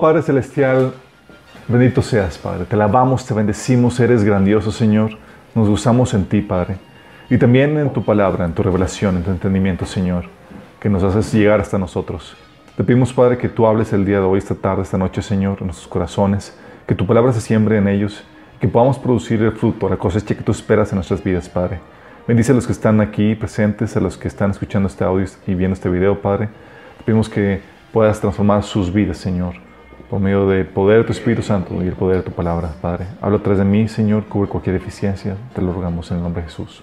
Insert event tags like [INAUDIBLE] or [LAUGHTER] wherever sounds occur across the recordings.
Padre Celestial, bendito seas, Padre. Te alabamos, te bendecimos, eres grandioso, Señor. Nos gozamos en ti, Padre. Y también en tu palabra, en tu revelación, en tu entendimiento, Señor, que nos haces llegar hasta nosotros. Te pedimos, Padre, que tú hables el día de hoy, esta tarde, esta noche, Señor, en nuestros corazones, que tu palabra se siembre en ellos, que podamos producir el fruto, la cosecha que tú esperas en nuestras vidas, Padre. Bendice a los que están aquí presentes, a los que están escuchando este audio y viendo este video, Padre. Te pedimos que puedas transformar sus vidas, Señor, por medio del poder de tu Espíritu Santo y el poder de tu palabra, Padre. Habla atrás de mí, Señor, cubre cualquier deficiencia, te lo rogamos en el nombre de Jesús.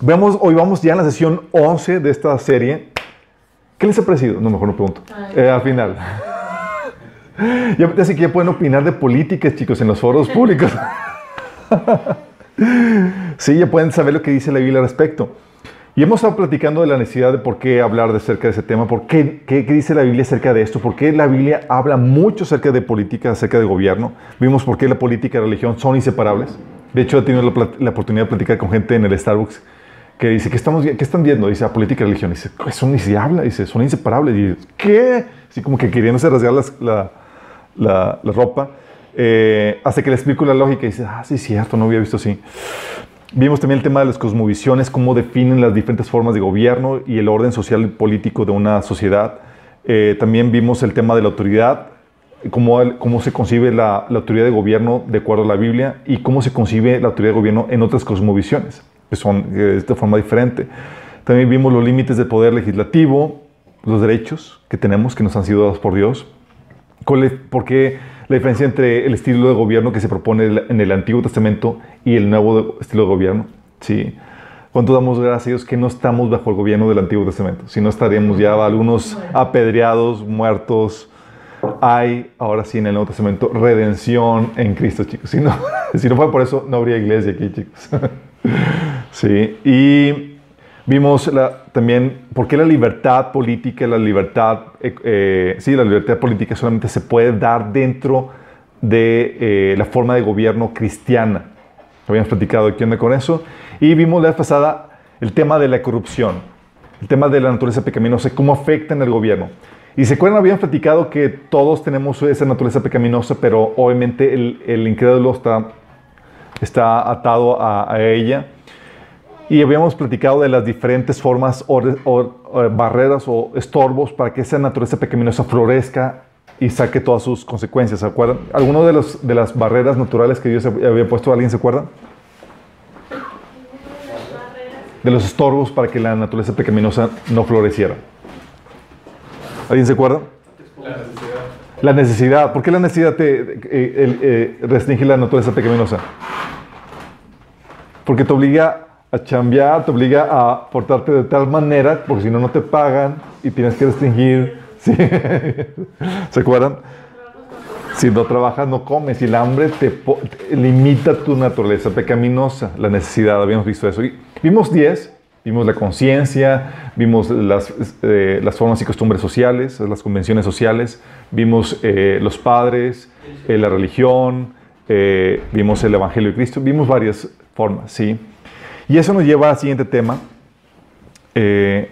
Veamos, hoy vamos ya en la sesión 11 de esta serie. ¿Qué les ha parecido? No, mejor no pregunto. Eh, al final. [LAUGHS] ya parece que ya pueden opinar de políticas, chicos, en los foros públicos. [LAUGHS] sí, ya pueden saber lo que dice la Biblia al respecto. Y hemos estado platicando de la necesidad de por qué hablar de acerca de ese tema, por qué, qué, qué dice la Biblia acerca de esto, por qué la Biblia habla mucho acerca de política, acerca de gobierno. Vimos por qué la política y la religión son inseparables. De hecho, he tenido la, la oportunidad de platicar con gente en el Starbucks que dice, ¿qué, estamos, qué están viendo? Dice, "Ah, política y religión. Dice, eso ni se habla. Dice, son inseparables. Y ¿qué? Así como que queriéndose rasgar las- la, la, la ropa. Eh, que le explico la lógica y dice, ah, sí, cierto, no había visto así. Vimos también el tema de las cosmovisiones, cómo definen las diferentes formas de gobierno y el orden social y político de una sociedad. Eh, también vimos el tema de la autoridad, cómo, el- cómo se concibe la, la autoridad de gobierno de acuerdo a la Biblia y cómo se concibe la autoridad de gobierno en otras cosmovisiones, que son eh, de forma diferente. También vimos los límites del poder legislativo, los derechos que tenemos, que nos han sido dados por Dios. ¿Cuál es- ¿Por qué la diferencia entre el estilo de gobierno que se propone en el Antiguo Testamento y el nuevo estilo de gobierno? Sí. ¿Cuánto damos gracias a Dios que no estamos bajo el gobierno del Antiguo Testamento? Si no estaríamos ya algunos apedreados, muertos. Hay, ahora sí, en el Nuevo Testamento, redención en Cristo, chicos. Si no, [LAUGHS] si no fuera por eso, no habría iglesia aquí, chicos. [LAUGHS] sí. Y Vimos la- también por qué la libertad política, la libertad, eh, eh, sí, la libertad política solamente se puede dar dentro de eh, la forma de gobierno cristiana. Habíamos platicado aquí onda con eso. Y vimos la vez pasada el tema de la corrupción, el tema de la naturaleza pecaminosa, cómo afecta en el gobierno. Y se acuerdan, habíamos platicado que todos tenemos esa naturaleza pecaminosa, pero obviamente el, el incrédulo está, está atado a, a ella. Y habíamos platicado de las diferentes formas o, barreras o estorbos para que esa naturaleza pecaminosa florezca y saque todas sus consecuencias. ¿Se acuerdan? ¿Alguno de, los, de las barreras naturales que Dios había puesto? ¿Alguien se acuerda? De los estorbos para que la naturaleza pecaminosa no floreciera. ¿Alguien se acuerda? La necesidad. ¿Por qué la necesidad te, eh, eh, restringe la naturaleza pecaminosa? Porque te obliga a chambear, te obliga a portarte de tal manera, porque si no, no te pagan y tienes que restringir. [LAUGHS] ¿sí? ¿Se acuerdan? Si no trabajas, no comes. Y el hambre te, limita tu naturaleza pecaminosa, la necesidad. Habíamos visto eso. Y vimos 10. Vimos la conciencia, vimos las, eh, las formas y costumbres sociales, las convenciones sociales, vimos eh, los padres, eh, la religión, vimos el Evangelio de Cristo, vimos varias formas, ¿sí? Y eso nos lleva al siguiente tema. Eh,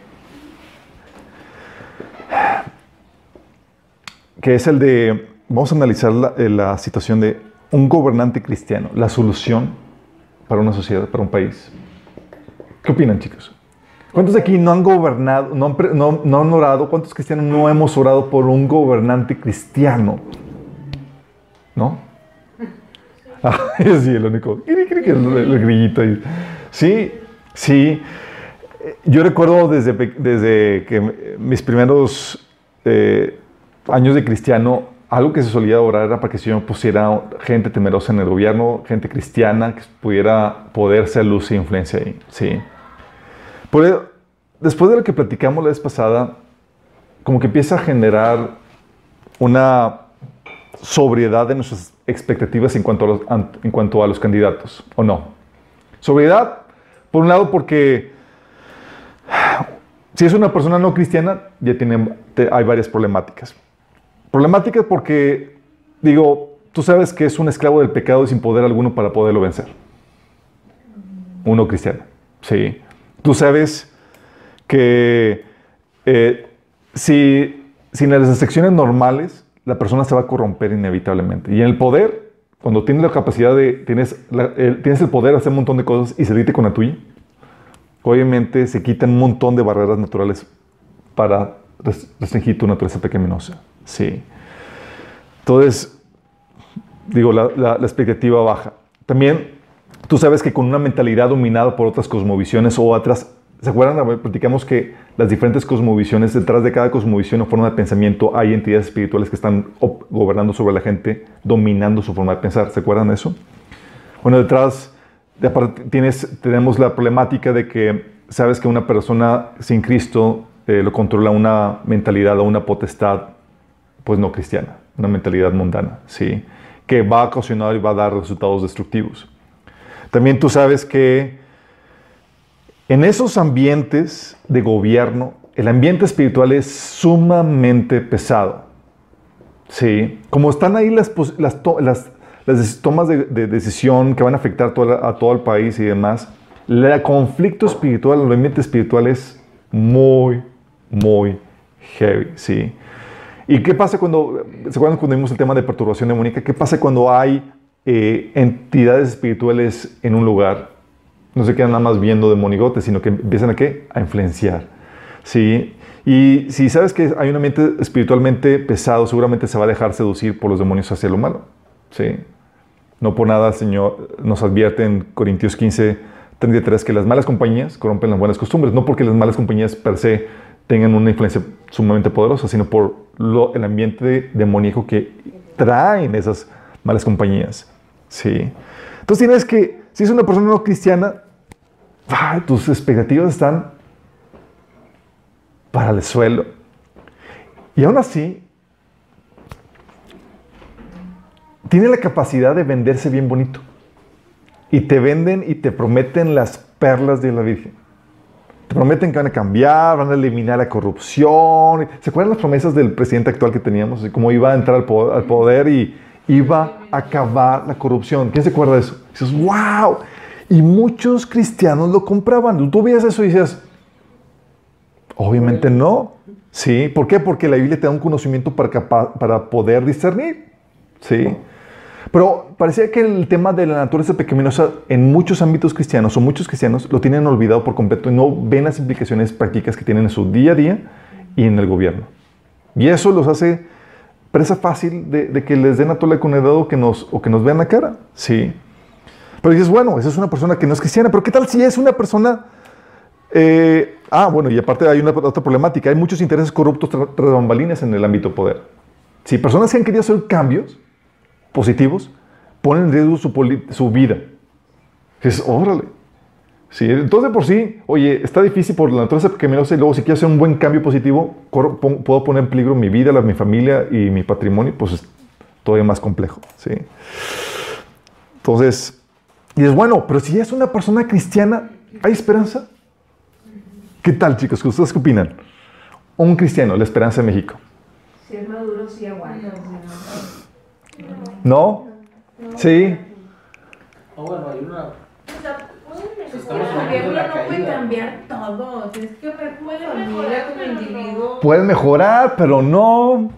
que es el de, vamos a analizar la, eh, la situación de un gobernante cristiano, la solución para una sociedad, para un país. ¿Qué opinan, chicos? ¿Cuántos de aquí no han gobernado, no han, no- no han orado? ¿Cuántos cristianos no hemos orado por un gobernante cristiano? ¿No? [LAUGHS] Ah, [LAUGHS] sí, el único. El, el grillito ahí. Sí, sí. Eh, Yo recuerdo desde, desde que mis primeros eh, años de cristiano, algo que se solía orar era para que el Señor pusiera gente temerosa en el gobierno, gente cristiana que pudiera poder ser luz e influencia ahí. Sí. Por e- después de lo que platicamos la vez pasada, como que empieza a generar una sobriedad de nuestras expectativas en cuanto a los, en cuanto a los candidatos, ¿o no? Sobriedad, por un lado, porque si es una persona no cristiana, ya tiene, hay varias problemáticas. Problemáticas porque, digo, tú sabes que es un esclavo del pecado y sin poder alguno para poderlo vencer. Uno cristiano, sí. Tú sabes que eh, si, sin las restricciones normales, la persona se va a corromper inevitablemente. Y en el poder, cuando tienes la capacidad de, tienes, la- el, tienes el poder de hacer un montón de cosas y salirte con la tuya, obviamente se quitan un montón de barreras naturales para res- restringir tu naturaleza pecaminosa. Sí. Entonces, digo, la, la- la expectativa baja. También, tú sabes que con una mentalidad dominada por otras cosmovisiones o otras, ¿se acuerdan? Platicamos que las diferentes cosmovisiones, detrás de cada cosmovisión o forma de pensamiento, hay entidades espirituales que están gobernando sobre la gente, dominando su forma de pensar. ¿Se acuerdan de eso? Bueno, detrás, tienes, tenemos la problemática de que sabes que una persona sin Cristo eh, lo controla una mentalidad o una potestad, pues no cristiana, una mentalidad mundana, ¿sí? Que va a ocasionar y va a dar resultados destructivos. También tú sabes que en esos ambientes de gobierno, el ambiente espiritual es sumamente pesado. Sí, como están ahí las, tomas de, de decisión que van a afectar a todo el país y demás, el conflicto espiritual, el ambiente espiritual es muy, muy heavy, ¿sí? ¿Y qué pasa cuando, se acuerdan cuando vimos el tema de perturbación demoníaca? ¿Qué pasa cuando hay eh, entidades espirituales en un lugar? No se quedan nada más viendo de monigotes, sino que empiezan a qué? A influenciar. ¿Sí? Y si sabes que hay un ambiente espiritualmente pesado, seguramente se va a dejar seducir por los demonios hacia lo malo. ¿Sí? No por nada Señor nos advierte en Corintios 15, 33 que las malas compañías corrompen las buenas costumbres. No porque las malas compañías per se tengan una influencia sumamente poderosa, sino por lo- el ambiente demoníaco que traen esas malas compañías. ¿Sí? Entonces tienes que, si es una persona no cristiana, tus expectativas están para el suelo. Y aún así, tiene la capacidad de venderse bien bonito. Y te venden y te prometen las perlas de la Virgen. Te prometen que van a cambiar, van a eliminar la corrupción. ¿Se acuerdan las promesas del presidente actual que teníamos? Cómo iba a entrar al poder, al poder y iba a acabar la corrupción. ¿Quién se acuerda de eso? dices, wow. Y muchos cristianos lo compraban. Tú veías eso y decías, obviamente no. ¿Sí? ¿Por qué? Porque la Biblia te da un conocimiento para, poder discernir. ¿Sí? Pero parecía que el tema de la naturaleza pecaminosa en muchos ámbitos cristianos o muchos cristianos lo tienen olvidado por completo y no ven las implicaciones prácticas que tienen en su día a día y en el gobierno. Y eso los hace presa fácil de, que les den a tole con el dedo que nos, o que nos vean la cara. Sí. Pero dices, bueno, esa es una persona que no es cristiana, pero ¿qué tal si es una persona... eh, ah, bueno, y aparte hay una otra problemática. Hay muchos intereses corruptos tras bambalinas en el ámbito poder. Si personas que han querido hacer cambios positivos ponen en riesgo su, su vida. Dices, órale. Sí, entonces por sí, oye, está difícil por la naturaleza pecaminosa y luego si quiero hacer un buen cambio positivo, puedo poner en peligro mi vida, la, mi familia y mi patrimonio, pues es todavía más complejo. ¿sí? Entonces, y es bueno, pero si es una persona cristiana, ¿hay esperanza? ¿Qué tal, chicos? ¿Ustedes qué opinan? Un cristiano, la esperanza de México. Si es maduro, sí aguanta. ¿No? Sí. No, bueno, hay una. Pueden mejorar, pero no.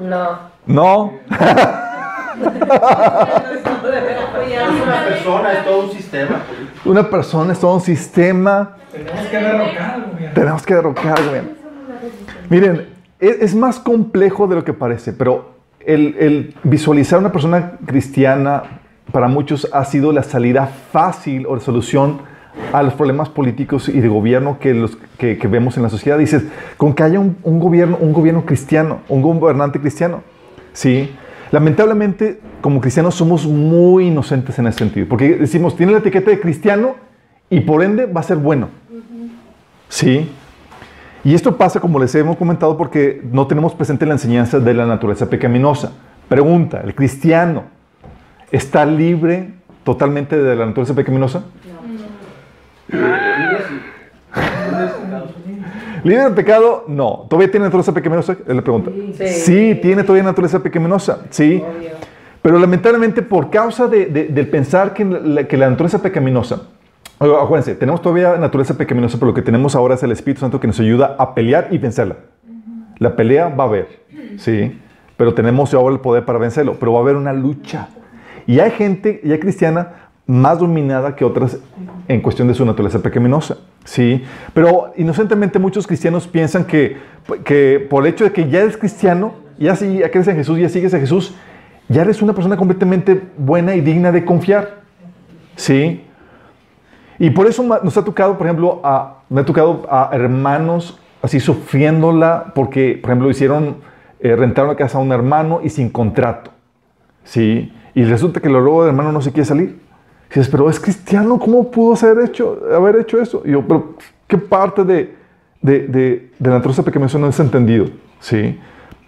No. No. [LAUGHS] Es una persona, es todo un sistema político. Una persona es todo un sistema. Tenemos que derrocar al gobierno. Tenemos que derrocar, güey. Miren, es, es más complejo de lo que parece, pero el, el visualizar una persona cristiana para muchos ha sido la salida fácil o la solución a los problemas políticos y de gobierno que, los, que, que vemos en la sociedad. Dices, con que haya un, un gobierno, un gobierno cristiano, un gobernante cristiano. Sí. Lamentablemente, como cristianos somos muy inocentes en ese sentido, porque decimos, tiene la etiqueta de cristiano y por ende va a ser bueno. Sí. Y esto pasa, como les hemos comentado, porque no tenemos presente la enseñanza de la naturaleza pecaminosa. Pregunta, ¿el cristiano está libre totalmente de la naturaleza pecaminosa? ¿Libre del pecado? No. ¿Todavía tiene naturaleza pecaminosa? Es la pregunta. Sí, tiene todavía naturaleza pecaminosa. Sí. Obvio. Pero lamentablemente por causa de- de- del pensar que la, que la naturaleza pecaminosa, acuérdense, tenemos todavía naturaleza pecaminosa, pero lo que tenemos ahora es el Espíritu Santo que nos ayuda a pelear y vencerla. La pelea va a haber, ¿sí? Pero tenemos ahora el poder para vencerlo, pero va a haber una lucha. Y hay gente, y hay cristiana, más dominada que otras en cuestión de su naturaleza pecaminosa, ¿sí? Pero inocentemente muchos cristianos piensan que, que por el hecho de que ya eres cristiano, ya, sí, ya crees en Jesús, ya sigues a Jesús, ya eres una persona completamente buena y digna de confiar, ¿sí? Y por eso nos ha tocado, por ejemplo, a, me ha tocado a hermanos así sufriéndola porque, por ejemplo, hicieron, eh, rentaron la casa a un hermano y sin contrato. ¿Sí? Y resulta que luego el hermano no se quiere salir. Dices, pero es cristiano, ¿cómo pudo haber hecho, haber hecho eso? Y yo, pero ¿qué parte de, de, de, de la naturaleza pecaminosa no es entendido? ¿Sí?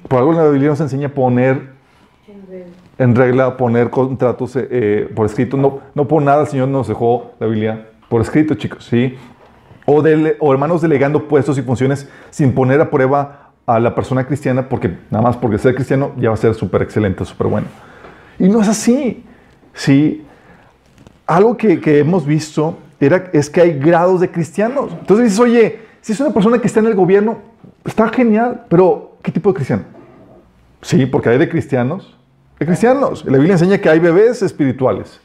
Por algo la Biblia nos enseña poner en regla poner contratos eh, eh, por escrito. No, no por nada el Señor nos dejó la Biblia por escrito, chicos, ¿sí? O, dele- o hermanos delegando puestos y funciones sin poner a prueba a la persona cristiana, porque nada más porque ser cristiano ya va a ser súper excelente, súper bueno. Y no es así, ¿sí? Algo que, que hemos visto era, es que hay grados de cristianos. Entonces dices, oye, si es una persona que está en el gobierno, está genial, pero ¿qué tipo de cristiano? Sí, porque hay de cristianos, de cristianos. La Biblia enseña que hay bebés espirituales.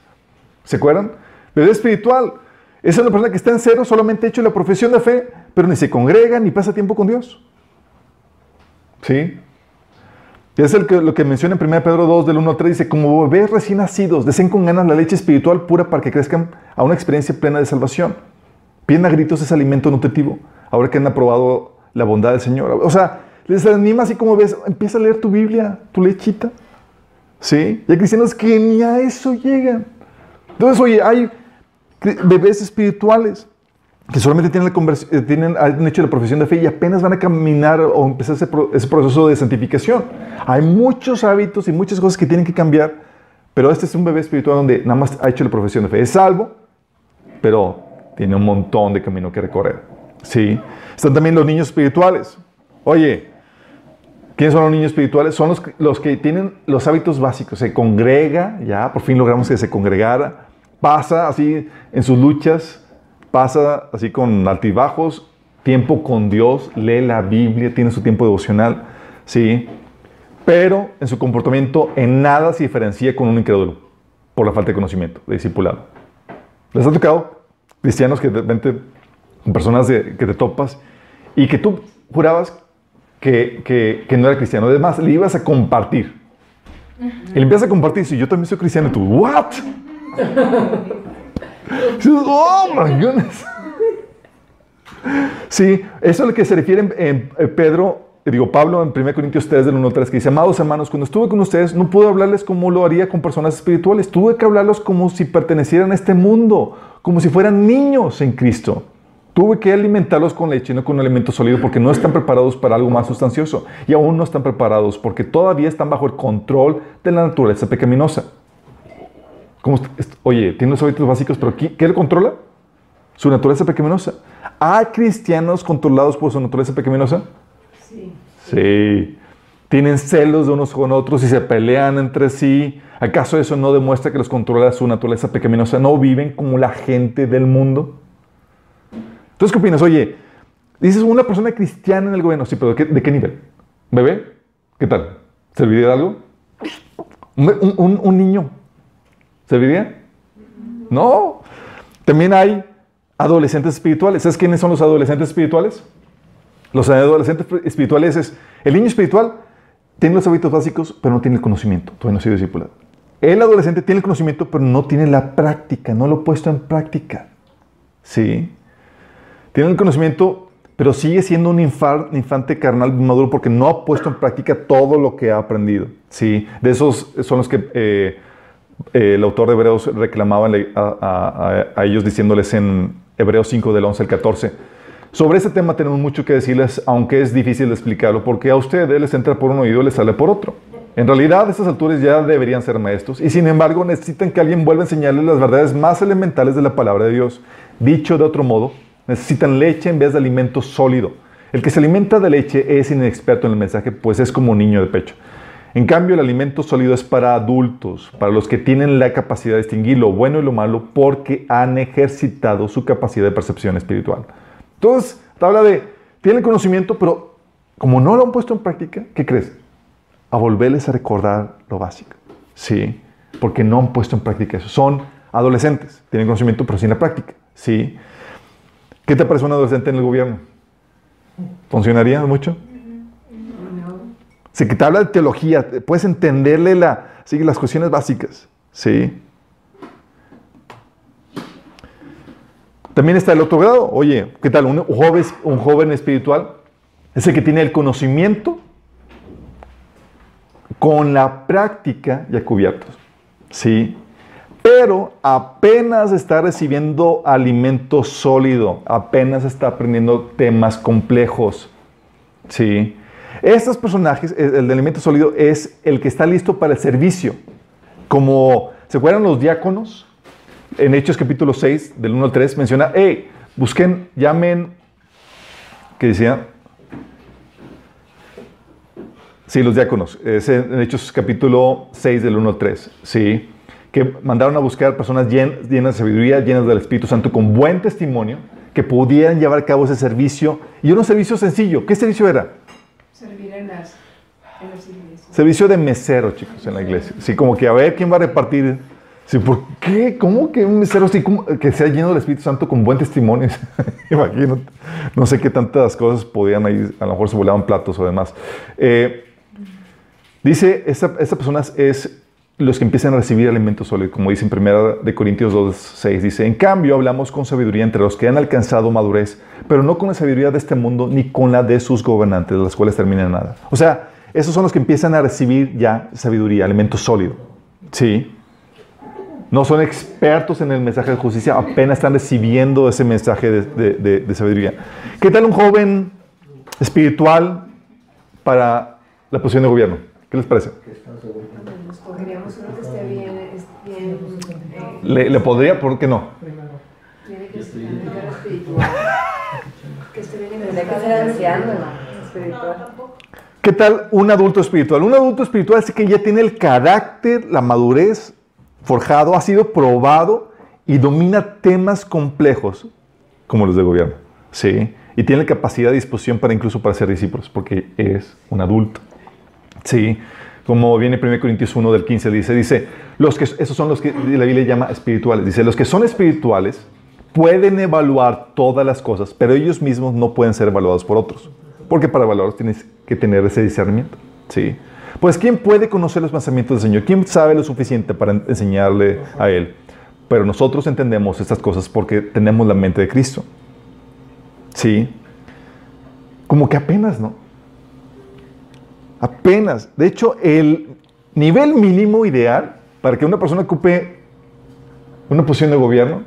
¿Se acuerdan? Bebé espiritual. Esa es una persona que está en cero, solamente ha hecho la profesión de fe, pero ni se congrega ni pasa tiempo con Dios. ¿Sí? Y es el que, lo que menciona en 1 Pedro 2, del 1 al 3, dice, como bebés recién nacidos, deseen con ganas la leche espiritual pura para que crezcan a una experiencia plena de salvación. Piden a gritos ese alimento nutritivo, ahora que han aprobado la bondad del Señor. O sea, les anima así como ves, empieza a leer tu Biblia, tu lechita. ¿Sí? Y hay cristianos que ni a eso llegan. Entonces, oye, hay bebés espirituales que solamente tienen, la eh, tienen, han hecho la profesión de fe y apenas van a caminar o empezar ese, ese proceso de santificación. Hay muchos hábitos y muchas cosas que tienen que cambiar, pero este es un bebé espiritual donde nada más ha hecho la profesión de fe. Es salvo, pero tiene un montón de camino que recorrer. ¿Sí? Están también los niños espirituales. Oye, ¿quiénes son los niños espirituales? Son los, los que tienen los hábitos básicos. Se congrega, ya, por fin logramos que se congregara. Pasa así en sus luchas, pasa así con altibajos, tiempo con Dios, lee la Biblia, tiene su tiempo devocional, ¿sí? Pero en su comportamiento en nada se diferencia con un incrédulo por la falta de conocimiento, de discipulado. ¿Les ha tocado cristianos que de repente, personas de- que te topas y que tú jurabas que, que- que no era cristiano? Además, le ibas a compartir. Y le empiezas a compartir, si yo también soy cristiano, y tú, ¿what? [LAUGHS] Oh my goodness. Sí, eso es lo que se refiere en, en Pedro, eh, digo Pablo en 1 Corintios 3 del 1 al 3, que dice, amados hermanos, cuando estuve con ustedes no pude hablarles como lo haría con personas espirituales, tuve que hablarlos como si pertenecieran a este mundo, como si fueran niños en Cristo. Tuve que alimentarlos con leche no con alimento sólido porque no están preparados para algo más sustancioso y aún no están preparados porque todavía están bajo el control de la naturaleza pecaminosa. ¿Cómo est- est- Oye, tiene los hábitos básicos, pero ¿qué, qué le controla? Su naturaleza pecaminosa. ¿Hay cristianos controlados por su naturaleza pecaminosa? Sí. Sí. Tienen celos de unos con otros y se pelean entre sí. ¿Acaso eso no demuestra que los controla su naturaleza pecaminosa? ¿No viven como la gente del mundo? Entonces, ¿qué opinas? Oye, dices una persona cristiana en el gobierno. Sí, pero ¿de qué, de qué nivel? ¿Bebé? ¿Qué tal? ¿Serviría de algo? ¿Un, un- un niño? ¿Serviría? No. También hay adolescentes espirituales. ¿Sabes quiénes son los adolescentes espirituales? Los adolescentes espirituales es, el niño espiritual tiene los hábitos básicos, pero no tiene el conocimiento. Todavía no ha sido discipulado. El adolescente tiene el conocimiento, pero no tiene la práctica, no lo ha puesto en práctica. ¿Sí? Tiene el conocimiento, pero sigue siendo un infante carnal maduro porque no ha puesto en práctica todo lo que ha aprendido. ¿Sí? De esos son los que eh, eh, el autor de Hebreos reclamaba a, ellos diciéndoles en Hebreos 5 del 11 al 14. Sobre este tema tenemos mucho que decirles, aunque es difícil de explicarlo, porque a ustedes les entra por un oído y les sale por otro. En realidad, a estas alturas ya deberían ser maestros y sin embargo necesitan que alguien vuelva a enseñarles las verdades más elementales de la palabra de Dios. Dicho de otro modo, necesitan leche en vez de alimento sólido. El que se alimenta de leche es inexperto en el mensaje, pues es como un niño de pecho. En cambio, el alimento sólido es para adultos, para los que tienen la capacidad de distinguir lo bueno y lo malo porque han ejercitado su capacidad de percepción espiritual. Entonces, te habla de, tienen conocimiento, pero como no lo han puesto en práctica, ¿qué crees? A volverles a recordar lo básico. Sí, porque no han puesto en práctica eso. Son adolescentes, tienen conocimiento, pero sin la práctica. Sí. ¿Qué te parece un adolescente en el gobierno? ¿Funcionaría mucho? Que te habla de teología, puedes entenderle la, sí, las cuestiones básicas. Sí. También está el otro grado. Oye, ¿qué tal? Un joven, un joven espiritual es el que tiene el conocimiento con la práctica ya cubiertos. Sí. Pero apenas está recibiendo alimento sólido, apenas está aprendiendo temas complejos. Sí. Estos personajes, el el de alimento sólido es el que está listo para el servicio. Como, ¿se acuerdan los diáconos? En Hechos capítulo 6, del 1 al 3, menciona, hey, busquen, llamen, ¿qué decía? Sí, los diáconos. Es en Hechos capítulo 6, del 1 al 3. Sí. Que mandaron a buscar personas llen- llenas de sabiduría, llenas del Espíritu Santo, con buen testimonio, que pudieran llevar a cabo ese servicio. Y era un servicio sencillo. ¿Qué servicio era? En las, iglesias. Servicio de mesero, chicos, en la iglesia. Sí, como que a ver quién va a repartir. Sí, ¿por qué? ¿Cómo que un mesero así que sea lleno del Espíritu Santo con buen testimonio? [LAUGHS] Imagino. No sé qué tantas cosas podían ahí, a lo mejor se volaban platos o demás. Eh, dice, esta, esta persona es los que empiezan a recibir alimento sólido, como dice en 1 de Corintios 2, 6, dice, en cambio hablamos con sabiduría entre los que han alcanzado madurez, pero no con la sabiduría de este mundo ni con la de sus gobernantes, las cuales terminan nada. O sea, esos son los que empiezan a recibir ya sabiduría, alimento sólido. Sí. No son expertos en el mensaje de justicia, apenas están recibiendo ese mensaje de, de- de- de sabiduría. ¿Qué tal un joven espiritual para la posición de gobierno? ¿Qué les parece? Escogeríamos uno que esté bien, es- bien eh, ¿Le, le podría? ¿Por qué no? tiene que el espiritual. Que esté bien Tendría que ser anciano, espiritual. ¿Qué tal un adulto espiritual? Un adulto espiritual es que ya tiene el carácter, la madurez forjado, ha sido probado y domina temas complejos como los de gobierno. Sí. Y tiene capacidad de disposición para incluso para ser discípulos, porque es un adulto. Sí. Como viene 1 Corintios 1 del 15, dice, dice, los que, esos son los que la Biblia llama espirituales. Dice, los que son espirituales pueden evaluar todas las cosas, pero ellos mismos no pueden ser evaluados por otros. Porque para evaluarlos tienes que tener ese discernimiento. ¿sí? Pues, ¿quién puede conocer los pensamientos del Señor? ¿Quién sabe lo suficiente para en- enseñarle a Él? Pero nosotros entendemos estas cosas porque tenemos la mente de Cristo. ¿Sí? Como que apenas, ¿no? Apenas. De hecho, el nivel mínimo ideal para que una persona ocupe una posición de gobierno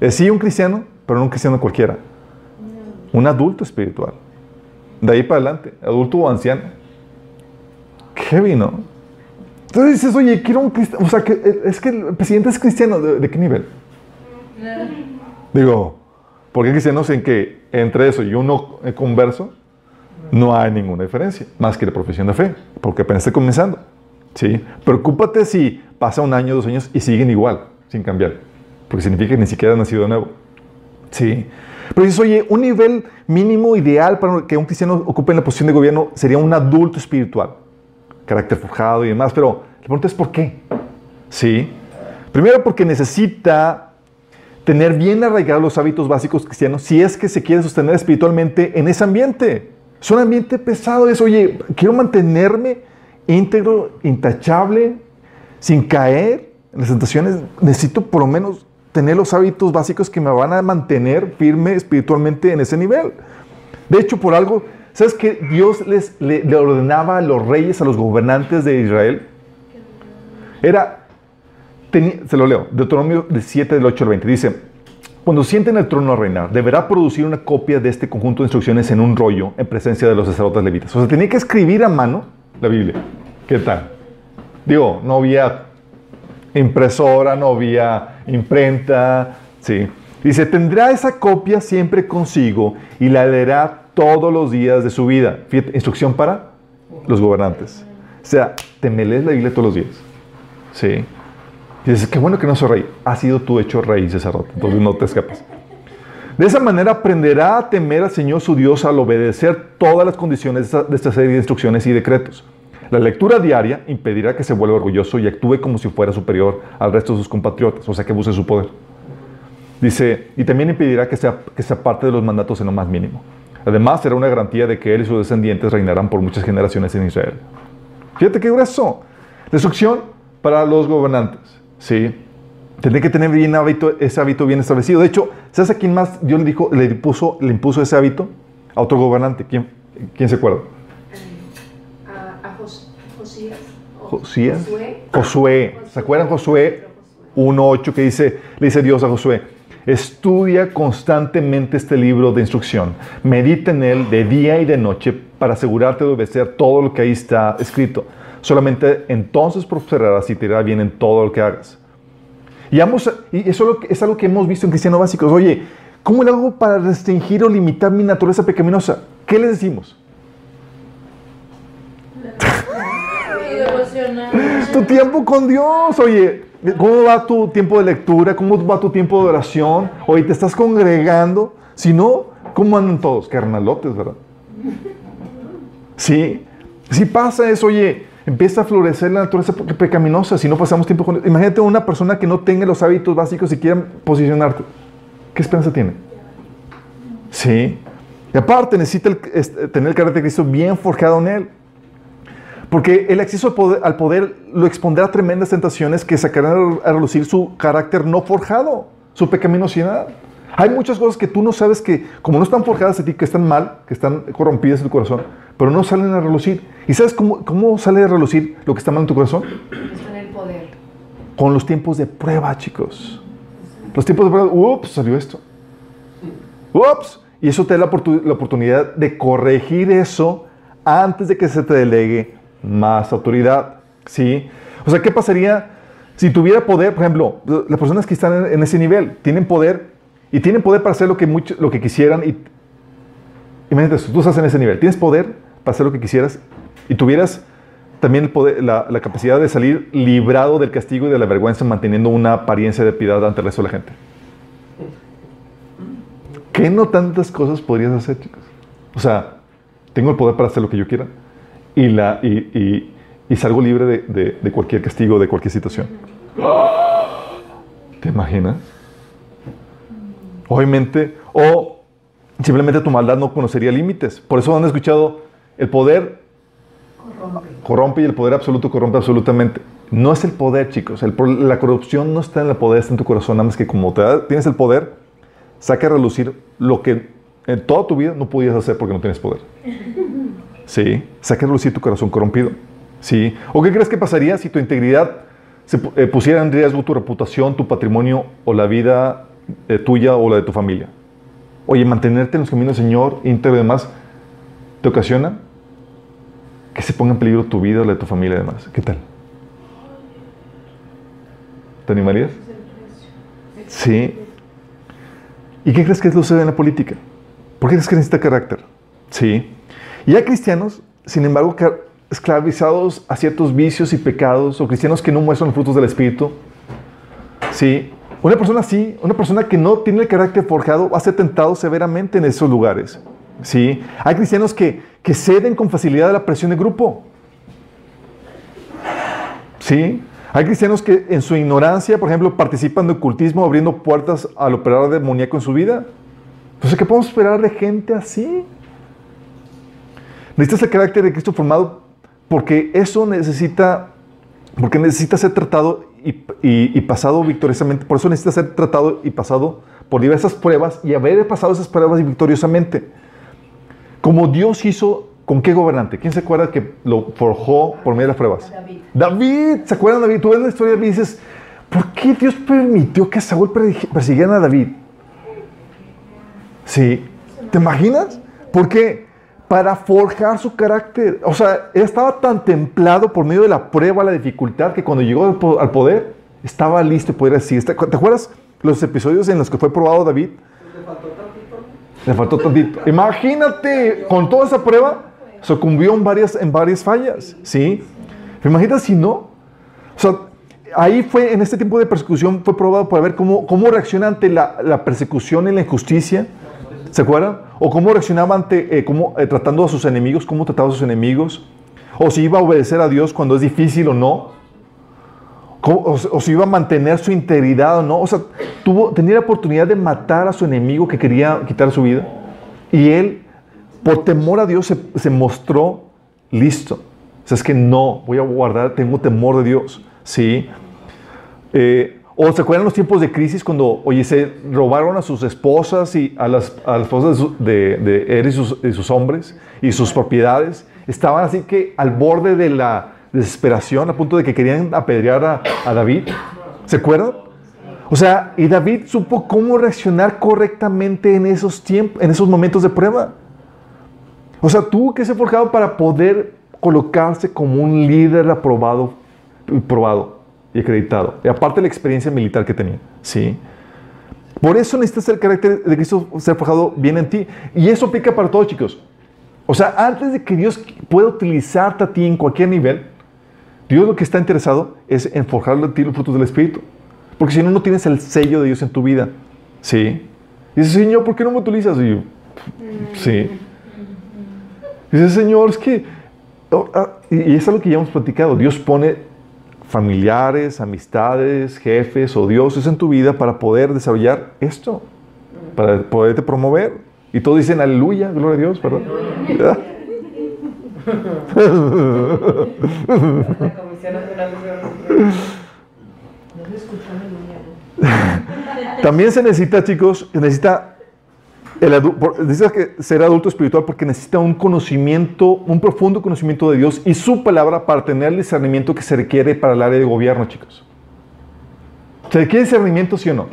es sí un cristiano, pero no un cristiano cualquiera. Un adulto espiritual. De ahí para adelante, adulto o anciano. Heavy, ¿no? Entonces dices, oye, quiero un cristiano. O sea, que es que el presidente es cristiano. ¿De, de qué nivel? Digo, porque hay cristianos en que entre eso y uno eh, converso, No hay ninguna diferencia, más que la profesión de fe, porque apenas está comenzando. ¿sí? Preocúpate si pasa un año, dos años y siguen igual, sin cambiar, porque significa que ni siquiera han nacido de nuevo. ¿sí? Pero dices, oye, un nivel mínimo ideal para que un cristiano ocupe la posición de gobierno sería un adulto espiritual, carácter forjado y demás, pero la pregunta es ¿por qué? ¿Sí? Primero porque necesita tener bien arraigados los hábitos básicos cristianos si es que se quiere sostener espiritualmente en ese ambiente. Es un ambiente pesado, es, oye, quiero mantenerme íntegro, intachable, sin caer en las tentaciones, necesito por lo menos tener los hábitos básicos que me van a mantener firme espiritualmente en ese nivel. De hecho, por algo, ¿sabes que Dios les, le, ordenaba a los reyes, a los gobernantes de Israel? Era, se lo leo, Deuteronomio 7 del 8 al 20, dice, cuando sienten el trono a reinar, deberá producir una copia de este conjunto de instrucciones en un rollo en presencia de los sacerdotes levitas. O sea, tenía que escribir a mano la Biblia. ¿Qué tal? Digo, no había impresora, no había imprenta, sí. Dice, tendrá esa copia siempre consigo y la leerá todos los días de su vida. Fíjate, instrucción para los gobernantes. O sea, te me lees la Biblia todos los días. Sí. Y dices, qué bueno que no soy rey. Ha sido tú hecho rey sacerdote, entonces no te escapas. De esa manera aprenderá a temer al Señor su Dios al obedecer todas las condiciones de esta, serie de instrucciones y decretos. La lectura diaria impedirá que se vuelva orgulloso y actúe como si fuera superior al resto de sus compatriotas, o sea, que abuse su poder. Dice, y también impedirá que sea, que sea parte de los mandatos en lo más mínimo. Además, será una garantía de que él y sus descendientes reinarán por muchas generaciones en Israel. Fíjate qué grueso. Destrucción para los gobernantes. ¿Sí? Tendré que tener bien hábito, ese hábito bien establecido. De hecho, ¿sabes a quién más Dios le, dijo, le, impuso, le impuso ese hábito? A otro gobernante. ¿Quién, quién se acuerda? A, a Jos- Josías. o Josías. Josué. Josué. ¿Se acuerdan Josué 1.8 que dice, le dice Dios a Josué? Estudia constantemente este libro de instrucción. Medita en él de día y de noche para asegurarte de obedecer todo lo que ahí está escrito. Solamente entonces prosperarás y te irá bien en todo lo que hagas. Y, vamos, y eso es, algo que hemos visto en Cristianos Básicos. Oye, ¿cómo le hago para restringir o limitar mi naturaleza pecaminosa? ¿Qué le decimos? [LAUGHS] Tu tiempo con Dios, oye, ¿cómo va tu tiempo de lectura? ¿Cómo va tu tiempo de oración? Oye, ¿te estás congregando? Si no, ¿cómo andan todos? Carnalotes, ¿verdad? Sí, si pasa eso, oye, empieza a florecer la naturaleza pe- pecaminosa si no pasamos tiempo con Imagínate una persona que no tenga los hábitos básicos y quiera posicionarte. ¿Qué esperanza tiene? Sí. Y aparte necesita el- este, tener el carácter de Cristo bien forjado en él. Porque el acceso al poder, al poder lo expondrá a tremendas tentaciones que sacarán a relucir su carácter no forjado, su pecaminosidad. Hay muchas cosas que tú no sabes que, como no están forjadas en ti, que están mal, que están corrompidas en tu corazón, pero no salen a relucir. ¿Y sabes cómo, cómo sale a relucir lo que está mal en tu corazón? En el poder. Con los tiempos de prueba, chicos. Los tiempos de prueba, ups, salió esto. Ups. Y eso te da la, oportu- la oportunidad de corregir eso antes de que se te delegue más autoridad. ¿Sí? O sea, ¿qué pasaría si tuviera poder? Por ejemplo, las personas que están en, en ese nivel tienen poder y tienen poder para hacer lo que, mucho, lo que quisieran. Y, imagínate, tú estás en ese nivel, tienes poder para hacer lo que quisieras y tuvieras también la, capacidad de salir librado del castigo y de la vergüenza manteniendo una apariencia de piedad ante el resto de la gente. ¿Qué no tantas cosas podrías hacer, chicos? O sea, tengo el poder para hacer lo que yo quiera y, la, y- y salgo libre de, de- de cualquier castigo, de cualquier situación. ¿Te imaginas? Obviamente, o simplemente tu maldad no conocería límites. Por eso han escuchado, el poder corrompe y el poder absoluto corrompe absolutamente. No es el poder, chicos. El la corrupción no está en el poder, está en tu corazón. Nada más que como te da- tienes el poder, saca a relucir lo que en toda tu vida no podías hacer porque no tienes poder. [LAUGHS] Sí, saca a relucir tu corazón corrompido. Sí. ¿O qué crees que pasaría si tu integridad se eh, pusiera en riesgo tu reputación, tu patrimonio o la vida eh, tuya o la de tu familia? Oye, mantenerte en los caminos del Señor, íntegro y demás, ¿te ocasiona que se ponga en peligro tu vida o la de tu familia y demás? ¿Qué tal? ¿Te animarías? Sí. ¿Y qué crees que sucede en la política? ¿Por qué crees que necesita carácter? Sí. Y hay cristianos, sin embargo, esclavizados a ciertos vicios y pecados, o cristianos que no muestran los frutos del Espíritu. Sí. Una persona así, una persona que no tiene el carácter forjado, va a ser tentado severamente en esos lugares. Sí. Hay cristianos que, que ceden con facilidad a la presión de grupo. Sí. Hay cristianos que en su ignorancia, por ejemplo, participan de ocultismo abriendo puertas al operador demoníaco en su vida. Entonces, ¿qué podemos esperar de gente así? Necesitas el carácter de Cristo formado porque eso necesita, porque necesita ser tratado y, y- y pasado victoriosamente. Por eso necesita ser tratado y pasado por diversas pruebas y haber pasado esas pruebas victoriosamente. Como Dios hizo con qué gobernante. ¿Quién se acuerda que lo forjó por medio de las pruebas? David. David, ¿se acuerdan de David? Tú ves la historia de David y dices, ¿por qué Dios permitió que Saúl persi- persiguiera a David? Sí. ¿Te imaginas? ¿Por qué? Para forjar su carácter. O sea, él estaba tan templado por medio de la prueba, la dificultad, que cuando llegó al po- al poder, estaba listo, podría decir. ¿Te te acuerdas los episodios en los que fue probado David? Le faltó tantito. Imagínate, con toda esa prueba, sucumbió en varias, en varias fallas, ¿sí? ¿Te imaginas si no? O sea, ahí fue, en este tiempo de persecución, fue probado para ver cómo, cómo reacciona ante la, la persecución y la injusticia. ¿Se acuerdan? O cómo reaccionaba ante, eh, cómo, eh, tratando a sus enemigos, cómo trataba a sus enemigos. O si iba a obedecer a Dios cuando es difícil o no. O, o si iba a mantener su integridad o no. O sea, tuvo, tenía la oportunidad de matar a su enemigo que quería quitar su vida. Y él, por temor a Dios, se, mostró listo. O sea, es que no, voy a guardar, tengo temor de Dios. ¿Sí? Eh, ¿O se acuerdan los tiempos de crisis cuando, oye, se robaron a sus esposas y a las, a esposas de, de, de él y y sus hombres y sus propiedades? Estaban así que al borde de la desesperación, a punto de que querían apedrear a, David. ¿Se acuerdan? O sea, y David supo cómo reaccionar correctamente en esos tiempos, en esos momentos de prueba. O sea, tuvo que ser forjado para poder colocarse como un líder aprobado, probado y acreditado. Y aparte la experiencia militar que tenía. Sí. Por eso necesitas el carácter de Cristo ser forjado bien en ti. Y eso aplica para todos, chicos. O sea, antes de que Dios pueda utilizarte a ti en cualquier nivel, Dios lo que está interesado es en forjarle a ti los frutos del Espíritu. Porque si no, no tienes el sello de Dios en tu vida. Sí. Y dice, Señor, ¿por qué no me utilizas? Y yo, sí. Dice, Señor, es que... oh, ah", y y eso es lo que ya hemos platicado. Dios pone familiares, amistades, jefes o dioses en tu vida para poder desarrollar esto, para poderte promover. Y todos dicen aleluya, gloria a Dios, ¿verdad? [LAUGHS] También se necesita, chicos, necesita, el necesita que ser adulto espiritual porque necesita un conocimiento, un profundo conocimiento de Dios y su palabra para tener el discernimiento que se requiere para el área de gobierno, chicos. ¿Se requiere discernimiento, sí o no?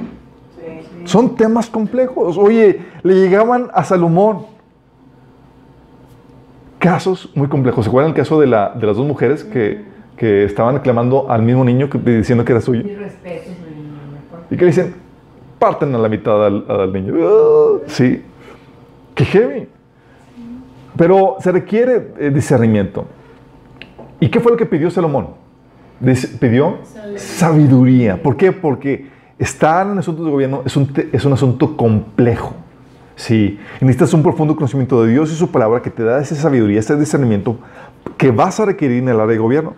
Son temas complejos. Oye, le llegaban a Salomón casos muy complejos. ¿Se acuerdan el caso de, la- de las dos mujeres que, que estaban clamando al mismo niño que- diciendo que era suyo? Y que le dicen, parten a la mitad al, al niño. Ah, sí, qué heavy. Pero se requiere eh, discernimiento. ¿Y qué fue lo que pidió Salomón? Dice- pidió sabiduría. ¿Por qué? Porque estar en asuntos de gobierno es un, es un asunto complejo. Sí, necesitas un profundo conocimiento de Dios y su palabra que te da esa sabiduría, ese discernimiento que vas a requerir en el área de gobierno.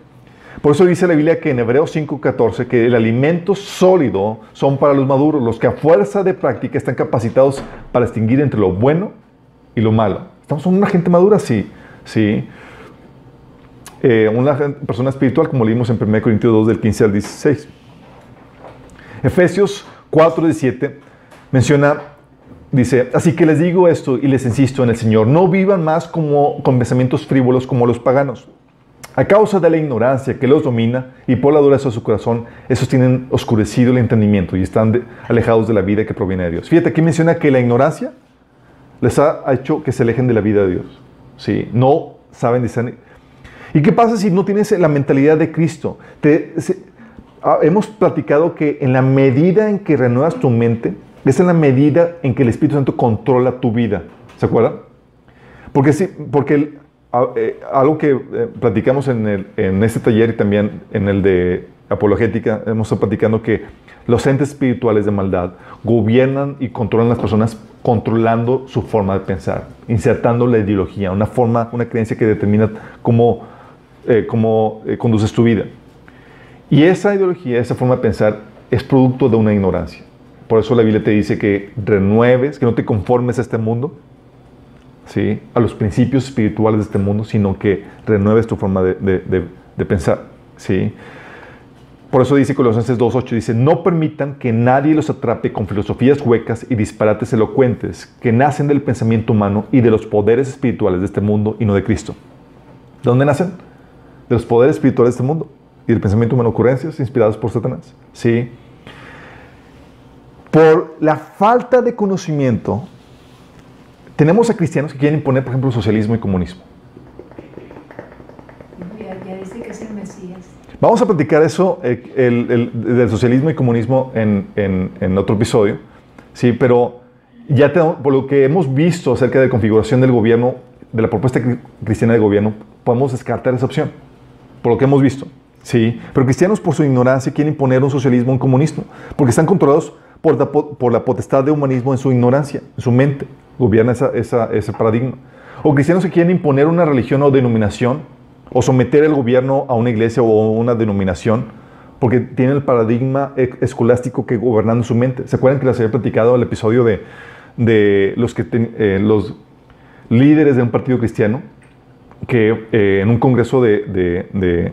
Por eso dice la Biblia que en Hebreos 5:14 que el alimento sólido son para los maduros, los que a fuerza de práctica están capacitados para distinguir entre lo bueno y lo malo. Estamos en una gente madura, sí, sí. Eh, una persona espiritual, como leímos en 1 Corintios 2, del 15 al 16. Efesios 4, 17 menciona, dice, así que les digo esto y les insisto en el Señor, no vivan más como, con pensamientos frívolos como los paganos. A causa de la ignorancia que los domina y por la dureza de su corazón, esos tienen oscurecido el entendimiento y están alejados de la vida que proviene de Dios. Fíjate, aquí menciona que la ignorancia les ha hecho que se alejen de la vida de Dios. Sí, no saben discernir. ¿Y qué pasa si no tienes la mentalidad de Cristo? Ah, hemos platicado que en la medida en que renuevas tu mente, es en la medida en que el Espíritu Santo controla tu vida. ¿Se acuerdan? Porque, sí, porque a- eh, algo que eh, platicamos en, el- en este taller y también en el de apologética, hemos estado platicando que los entes espirituales de maldad gobiernan y controlan a las personas controlando su forma de pensar, insertando la ideología, una forma, una creencia que determina cómo, eh, cómo eh, conduces tu vida. Y esa ideología, esa forma de pensar, es producto de una ignorancia. Por eso la Biblia te dice que renueves, que no te conformes a este mundo, ¿sí? a los principios espirituales de este mundo, sino que renueves tu forma de, pensar. ¿sí? Por eso dice Colosenses 2.8, dice, no permitan que nadie los atrape con filosofías huecas y disparates elocuentes que nacen del pensamiento humano y de los poderes espirituales de este mundo y no de Cristo. ¿De dónde nacen? De los poderes espirituales de este mundo y del pensamiento humano, ocurrencias inspiradas por Satanás. ¿sí? Por la falta de conocimiento, tenemos a cristianos que quieren imponer, por ejemplo, socialismo y comunismo. Ya, ya dice que es el Mesías. Vamos a platicar eso, eh, el, el- del socialismo y comunismo, en, en- en otro episodio. Sí, pero ya te- por lo que hemos visto acerca de la configuración del gobierno, de la propuesta cri- cristiana de gobierno, podemos descartar esa opción. Por lo que hemos visto. Sí, pero cristianos por su ignorancia quieren imponer un socialismo, un comunismo, porque están controlados por la, po- por potestad de humanismo en su ignorancia, en su mente. Gobierna ese paradigma. O cristianos que quieren imponer una religión o denominación, o someter el gobierno a una iglesia o una denominación, porque tienen el paradigma escolástico que gobernando su mente. ¿Se acuerdan que les había platicado el episodio de, eh, los líderes de un partido cristiano? que eh, en un congreso de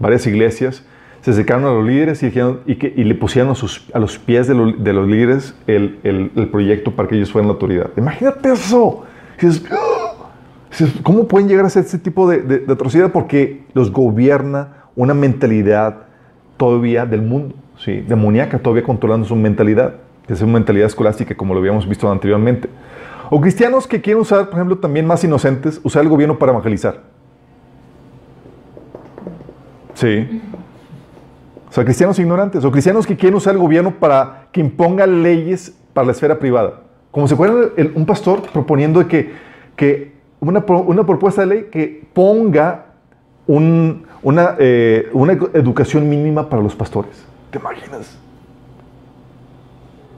varias iglesias se acercaron a los líderes y, dijeron- y que, y le pusieron a, los pies de, lo- de los líderes el, el- el proyecto para que ellos fueran la autoridad. Imagínate eso. [GASPS] Dices, ¿Cómo pueden llegar a hacer ese tipo de, de- de atrocidad? Porque los gobierna una mentalidad todavía del mundo, ¿sí? demoníaca, todavía controlando su mentalidad, que es una mentalidad escolástica, como lo habíamos visto anteriormente. O cristianos que quieren usar, por ejemplo, también más inocentes, usar el gobierno para evangelizar. Sí. O sea, cristianos ignorantes. O cristianos que quieren usar el gobierno para que imponga leyes para la esfera privada. Como se acuerdan, el- un pastor proponiendo que, que una, una propuesta de ley que ponga un- una, eh, una educación mínima para los pastores. ¿Te imaginas?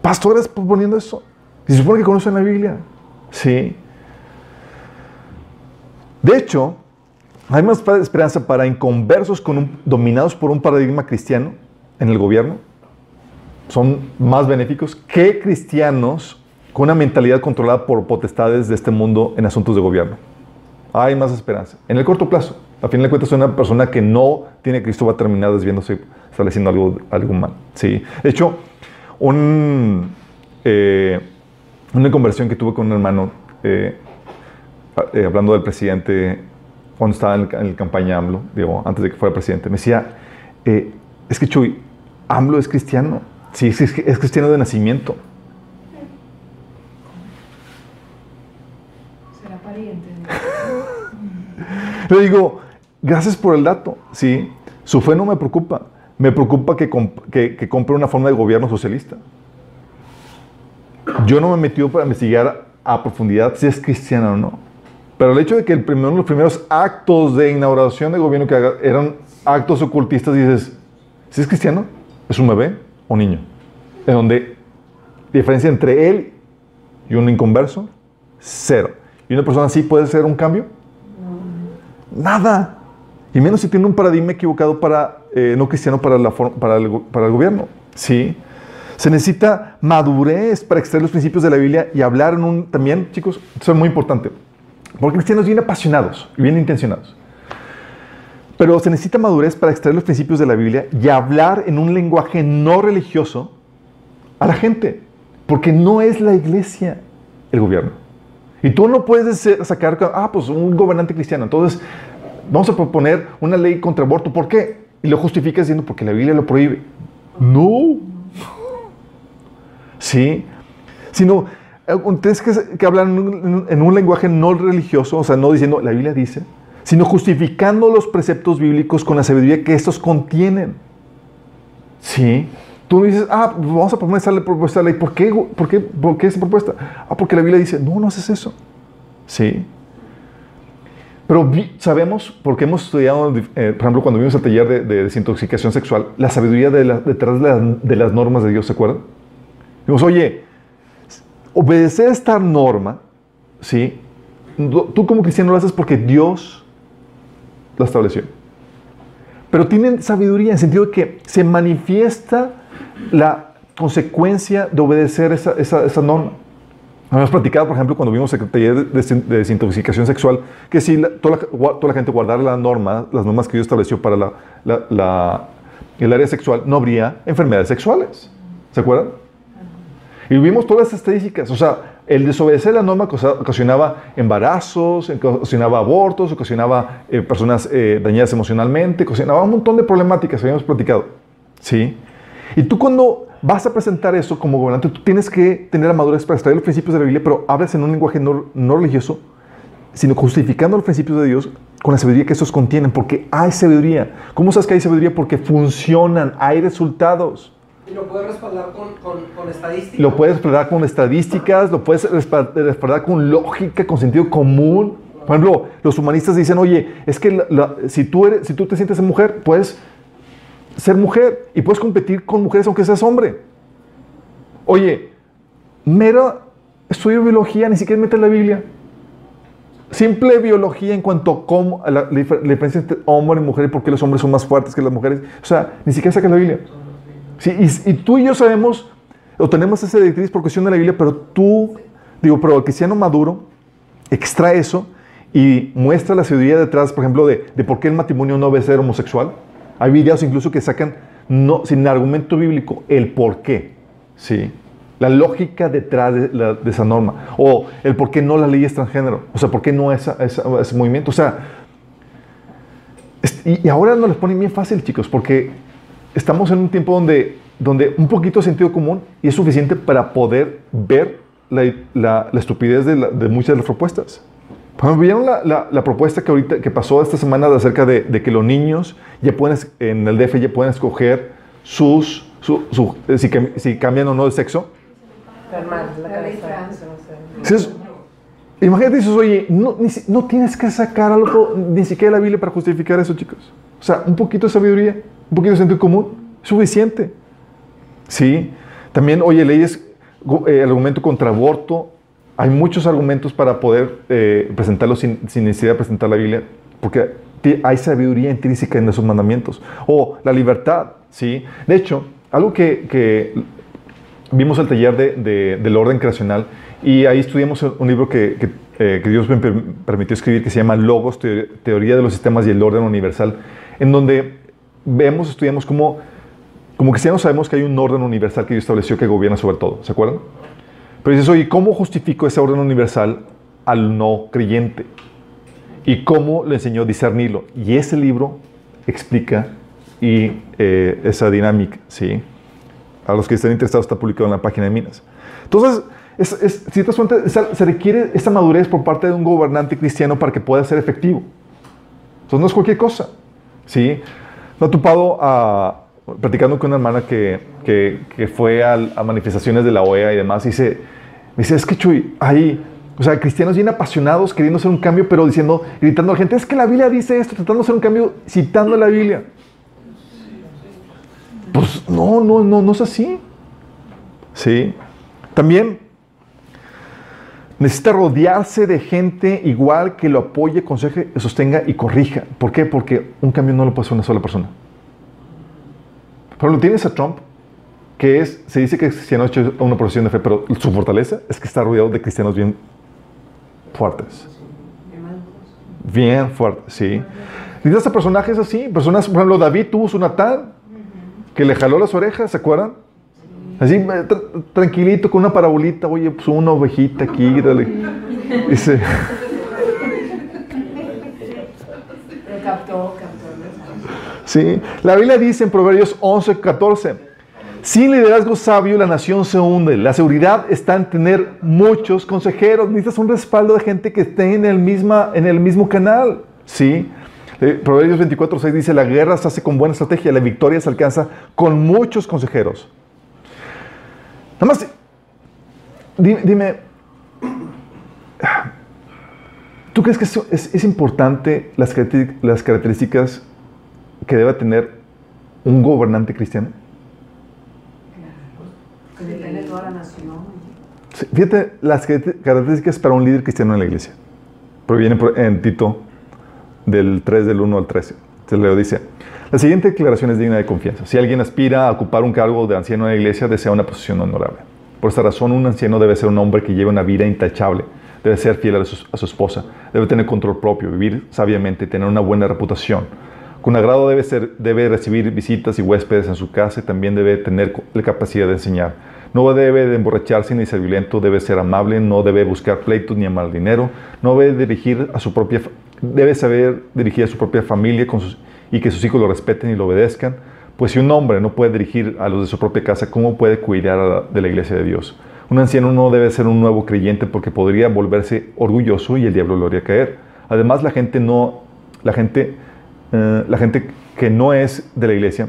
Pastores proponiendo eso. Y se supone que conocen la Biblia. Sí. De hecho, hay más esperanza para inconversos con un- dominados por un paradigma cristiano en el gobierno. Son más benéficos que cristianos con una mentalidad controlada por potestades de este mundo en asuntos de gobierno. Hay más esperanza. En el corto plazo, a fin de cuentas, una persona que no tiene Cristo va a terminar desviándose, estableciendo algo, algo mal. Sí. De hecho, un, eh, una conversación que tuve con un hermano, eh, eh, hablando del presidente, cuando estaba en, el, en el campaña AMLO, digo, antes de que fuera presidente, me decía, eh, es que Chuy, AMLO es cristiano. Sí, es cristiano de nacimiento. Será pariente. [LAUGHS] Le digo, gracias por el dato. Sí, su fe no me preocupa. Me preocupa que, comp- que, que compre una forma de gobierno socialista. Yo no me he metido para investigar a profundidad si es cristiano o no. Pero el hecho de que el primero, los primeros actos de inauguración de gobierno que haga eran actos ocultistas, dices, si es cristiano, es un bebé o niño. En donde diferencia entre él y un inconverso, cero. ¿Y una persona así puede ser un cambio? Nada. Y menos si tiene un paradigma equivocado para, eh, no cristiano para, la para, el, para el gobierno. Sí. Se necesita madurez para extraer los principios de la Biblia y hablar en un... También, chicos, eso es muy importante. Porque cristianos bien apasionados y bien intencionados. Pero se necesita madurez para extraer los principios de la Biblia y hablar en un lenguaje no religioso a la gente. Porque no es la iglesia el gobierno. Y tú no puedes sacar, ah, pues un gobernante cristiano. Entonces, vamos a proponer una ley contra aborto. ¿Por qué? Y lo justificas diciendo porque la Biblia lo prohíbe. No. Sí. Sino, tienes que, que hablar en un, en un lenguaje no religioso, o sea, no diciendo la Biblia dice, sino justificando los preceptos bíblicos con la sabiduría que estos contienen. Sí. Tú dices, ah, pues vamos a proponer esta propuesta de ley. ¿Por qué, ¿Por qué, ¿Por qué esa propuesta? Ah, porque la Biblia dice, no, no haces eso. ¿Sí? Pero sabemos, porque hemos estudiado, eh, por ejemplo, cuando vimos el taller de, de desintoxicación sexual, la sabiduría detrás de, de las normas de Dios, ¿se acuerdan? Dijimos, oye, obedecer esta norma, ¿sí? Tú como cristiano lo haces porque Dios la estableció. Pero tienen sabiduría en el sentido de que se manifiesta la consecuencia de obedecer esa, esa, esa norma. Habíamos platicado, por ejemplo, cuando vimos el taller de, desin- de desintoxicación sexual, que si toda, la, gente guardara la norma, las normas que Dios estableció para el área sexual, no habría enfermedades sexuales. ¿Se acuerdan? Y vimos todas las estadísticas. O sea, el desobedecer la norma ocasionaba embarazos, ocasionaba abortos, ocasionaba eh, personas eh, dañadas emocionalmente, ocasionaba un montón de problemáticas que habíamos platicado. ¿Sí? Y tú cuando vas a presentar eso como gobernante, tú tienes que tener la madurez para extraer los principios de la Biblia, pero hablas en un lenguaje no, no religioso, sino justificando los principios de Dios con la sabiduría que estos contienen, porque hay sabiduría. ¿Cómo sabes que hay sabiduría? Porque funcionan, hay resultados. Y lo puedes respaldar con, con, estadísticas. Lo puedes respaldar con estadísticas, lo puedes respa- respaldar con lógica, con sentido común. Por ejemplo, los humanistas dicen, oye, es que si, tú eres, si tú te sientes mujer, puedes ser mujer y puedes competir con mujeres aunque seas hombre. Oye, mero estudio biología, ni siquiera mete la Biblia. Simple biología en cuanto a cómo, la diferencia entre hombre y mujer y por qué los hombres son más fuertes que las mujeres. O sea, ni siquiera saca la Biblia. Y, tú y yo sabemos, o tenemos esa directriz por cuestión de la Biblia, pero tú, digo, pero el cristiano maduro extrae eso y muestra la sabiduría detrás, por ejemplo, de, de por qué el matrimonio no debe ser homosexual. Hay videos incluso que sacan, sin argumento bíblico, el por qué. Sí. La lógica detrás de, esa norma. O el por qué no la ley es transgénero. O sea, por qué no ese movimiento. O sea, y ahora nos les ponen bien fácil, chicos, porque estamos en un tiempo donde, donde un poquito de sentido común y es suficiente para poder ver la, la- la estupidez de, la- de muchas de las propuestas. ¿vieron la, propuesta que ahorita que pasó esta semana de acerca de, de que los niños ya pueden, en el DF ya pueden escoger sus, su- su- eh, si, si cambian o no de sexo? Entonces, imagínate, dices, oye, no, ni, no tienes que sacar algo, ni siquiera la Biblia para justificar eso, chicos. O sea, un poquito de sabiduría, un poquito de sentido común, suficiente. Sí, también, oye, leyes, eh, el argumento contra aborto, hay muchos argumentos para poder eh, presentarlos sin, sin necesidad de presentar la Biblia, porque hay sabiduría intrínseca en esos mandamientos. O la libertad, ¿sí? De hecho, algo que, que vimos el taller de, de- del orden creacional y ahí estudiamos un libro que, que, eh, que Dios me per- permitió escribir que se llama Logos, Teo- Teoría de los Sistemas y el Orden Universal, en donde vemos, estudiamos cómo, como cristianos sabemos que hay un orden universal que Dios estableció que gobierna sobre todo, ¿se acuerdan? Pero dices, oye, ¿cómo justifico ese orden universal al no creyente? ¿Y cómo le enseñó a discernirlo? Y ese libro explica y, eh, esa dinámica, ¿sí? A los que estén interesados está publicado en la página de Minas. Entonces, es, es- si te das se requiere esta madurez por parte de un gobernante cristiano para que pueda ser efectivo. Entonces, no es cualquier cosa. ¿sí? Me he topado a, platicando con una hermana que, que, fue a, manifestaciones de la OEA y demás, y me dice, es que Chuy, hay, o sea, cristianos bien apasionados queriendo hacer un cambio, pero diciendo, gritando a la gente, es que la Biblia dice esto, tratando de hacer un cambio, citando la Biblia. Pues no, no, no, no es así. Sí. También necesita rodearse de gente igual que lo apoye, aconseje, sostenga y corrija. ¿Por qué? Porque un cambio no lo puede hacer una sola persona. Por ejemplo, tienes a Trump, que es, se dice que es cristiano hecho una profesión de fe, pero su fortaleza es que está rodeado de cristianos bien fuertes. Bien fuertes, sí. Necesitas a personajes así, personas, por ejemplo, David tuvo su Natán, que le jaló las orejas, ¿se acuerdan? Así, eh, tra- tranquilito, con una parabolita, oye, pues una ovejita aquí, dale. Dice, sí. La Biblia dice en Proverbios 11, 14, sin liderazgo sabio la nación se hunde. La seguridad está en tener muchos consejeros. Necesitas un respaldo de gente que esté en el, misma, en el mismo canal, ¿sí? Eh, Proverbios 24, 6 dice, la guerra se hace con buena estrategia, la victoria se alcanza con muchos consejeros. Nada más, di- dime, ¿Tú crees que eso es, es importante las, características que debe tener un gobernante cristiano? Que depende de toda la nación. Sí, Fíjate las caracter- características para un líder cristiano en la iglesia. Proviene en Tito del 3 del 1 al 13. Se leo, dice, la siguiente declaración es digna de confianza. Si alguien aspira a ocupar un cargo de anciano en la iglesia, desea una posición honorable. Por esta razón, un anciano debe ser un hombre que lleve una vida intachable, debe ser fiel a su, esposa, debe tener control propio, vivir sabiamente, tener una buena reputación. Con agrado debe, ser, debe recibir visitas y huéspedes en su casa y también debe tener la capacidad de enseñar. No debe de emborracharse ni ser violento, debe ser amable, no debe buscar pleitos ni amar dinero, no debe dirigir a su propia, debe saber dirigir a su propia familia con sus- y que sus hijos lo respeten y lo obedezcan. Pues si un hombre no puede dirigir a los de su propia casa, ¿cómo puede cuidar de la iglesia de Dios? Un anciano no debe ser un nuevo creyente porque podría volverse orgulloso y el diablo lo haría caer. Además, la gente no, la gente, eh, la gente que no es de la iglesia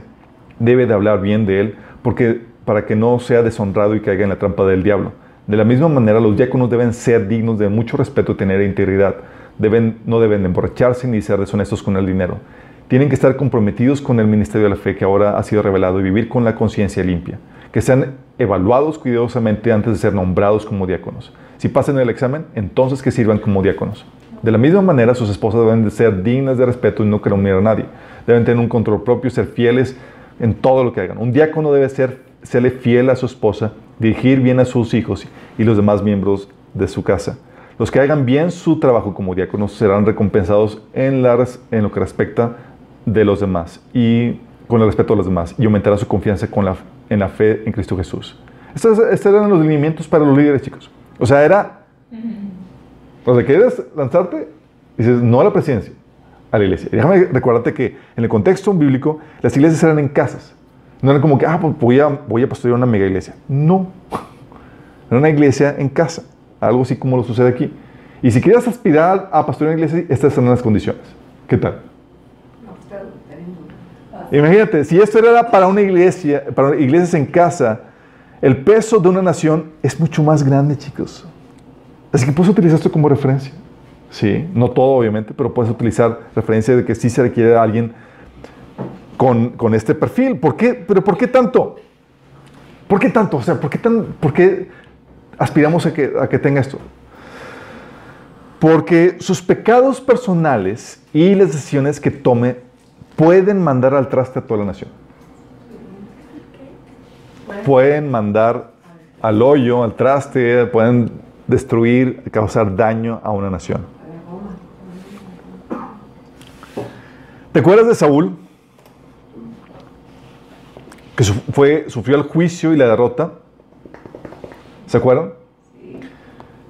debe de hablar bien de él porque para que no sea deshonrado y caiga en la trampa del diablo. De la misma manera, los diáconos deben ser dignos de mucho respeto y tener integridad. Deben, no deben emborracharse ni ser deshonestos con el dinero. Tienen que estar comprometidos con el ministerio de la fe que ahora ha sido revelado y vivir con la conciencia limpia. Que sean evaluados cuidadosamente antes de ser nombrados como diáconos. Si pasan el examen, entonces que sirvan como diáconos. De la misma manera, sus esposas deben de ser dignas de respeto y no calumniar a nadie. Deben tener un control propio ser fieles en todo lo que hagan. Un diácono debe ser, serle fiel a su esposa, dirigir bien a sus hijos y los demás miembros de su casa. Los que hagan bien su trabajo como diáconos serán recompensados en, la en lo que respecta de los demás y con el respeto a los demás y aumentará su confianza con la, en la fe en Cristo Jesús. Estos, estos eran los lineamientos para los líderes, chicos. O sea, era, o sea, ¿quieres lanzarte? Dices, no a la presidencia, a la iglesia. Y déjame recordarte que en el contexto bíblico, las iglesias eran en casas. No era como que, ah, pues voy a, voy a pastorear una mega iglesia. No. Era una iglesia en casa. Algo así como lo sucede aquí. Y si quieres aspirar a pastorear una iglesia, estas son las condiciones. ¿Qué tal? No, pues, está- está bien duro. Imagínate, si esto era para una iglesia, para iglesias en casa, el peso de una nación es mucho más grande, chicos. Así que puedes utilizar esto como referencia. Sí, no todo obviamente, pero puedes utilizar referencia de que sí se requiere a alguien con, con este perfil. ¿Por qué? ¿Pero por qué tanto? ¿Por qué tanto? O sea, ¿por qué, tan, por qué aspiramos a que, a que tenga esto? Porque sus pecados personales y las decisiones que tome pueden mandar al traste a toda la nación. Pueden mandar al hoyo, al traste, pueden destruir, causar daño a una nación. ¿Te acuerdas de Saúl? Que fue, sufrió el juicio y la derrota. ¿Se acuerdan?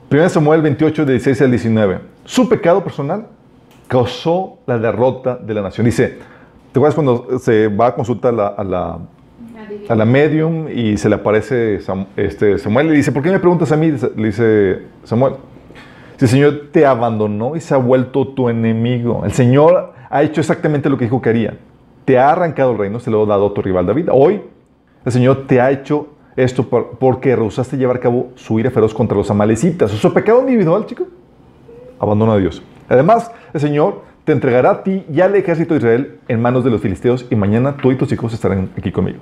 1 Samuel 28, 16 al 19. Su pecado personal causó la derrota de la nación. Dice, ¿te acuerdas cuando se va a consultar a la, a la, a la medium y se le aparece Sam- este, Samuel y dice, ¿por qué me preguntas a mí? Le dice Samuel. Si el Señor te abandonó y se ha vuelto tu enemigo. El Señor ha hecho exactamente lo que dijo que haría. Te ha arrancado el reino, se lo ha dado a tu rival David. Hoy el Señor te ha hecho esto por- porque rehusaste llevar a cabo su ira feroz contra los amalecitas. Su pecado individual, chicos, abandona a Dios. Además, el Señor te entregará a ti y al ejército de Israel en manos de los filisteos y mañana tú y tus hijos estarán aquí conmigo.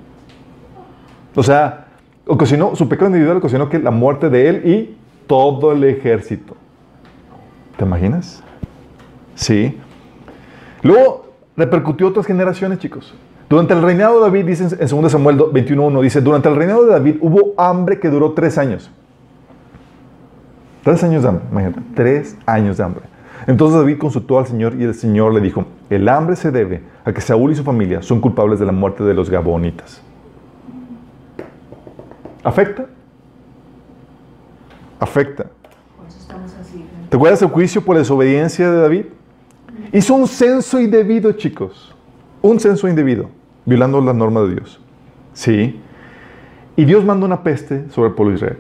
O sea, ocasionó, su pecado individual ocasionó que la muerte de él y todo el ejército. ¿Te imaginas? Sí. Luego repercutió otras generaciones, chicos. Durante el reinado de David, dice en 2 Samuel 21.1, dice, durante el reinado de David hubo hambre que duró tres años. Tres años de hambre, imagínate, tres años de hambre. Entonces David consultó al Señor y el Señor le dijo, el hambre se debe a que Saúl y su familia son culpables de la muerte de los gabonitas. ¿Afecta? Afecta. ¿Te acuerdas del juicio por desobediencia de David? Hizo un censo indebido, chicos. Un censo indebido, violando la norma de Dios. Sí. Y Dios mandó una peste sobre el pueblo de Israel.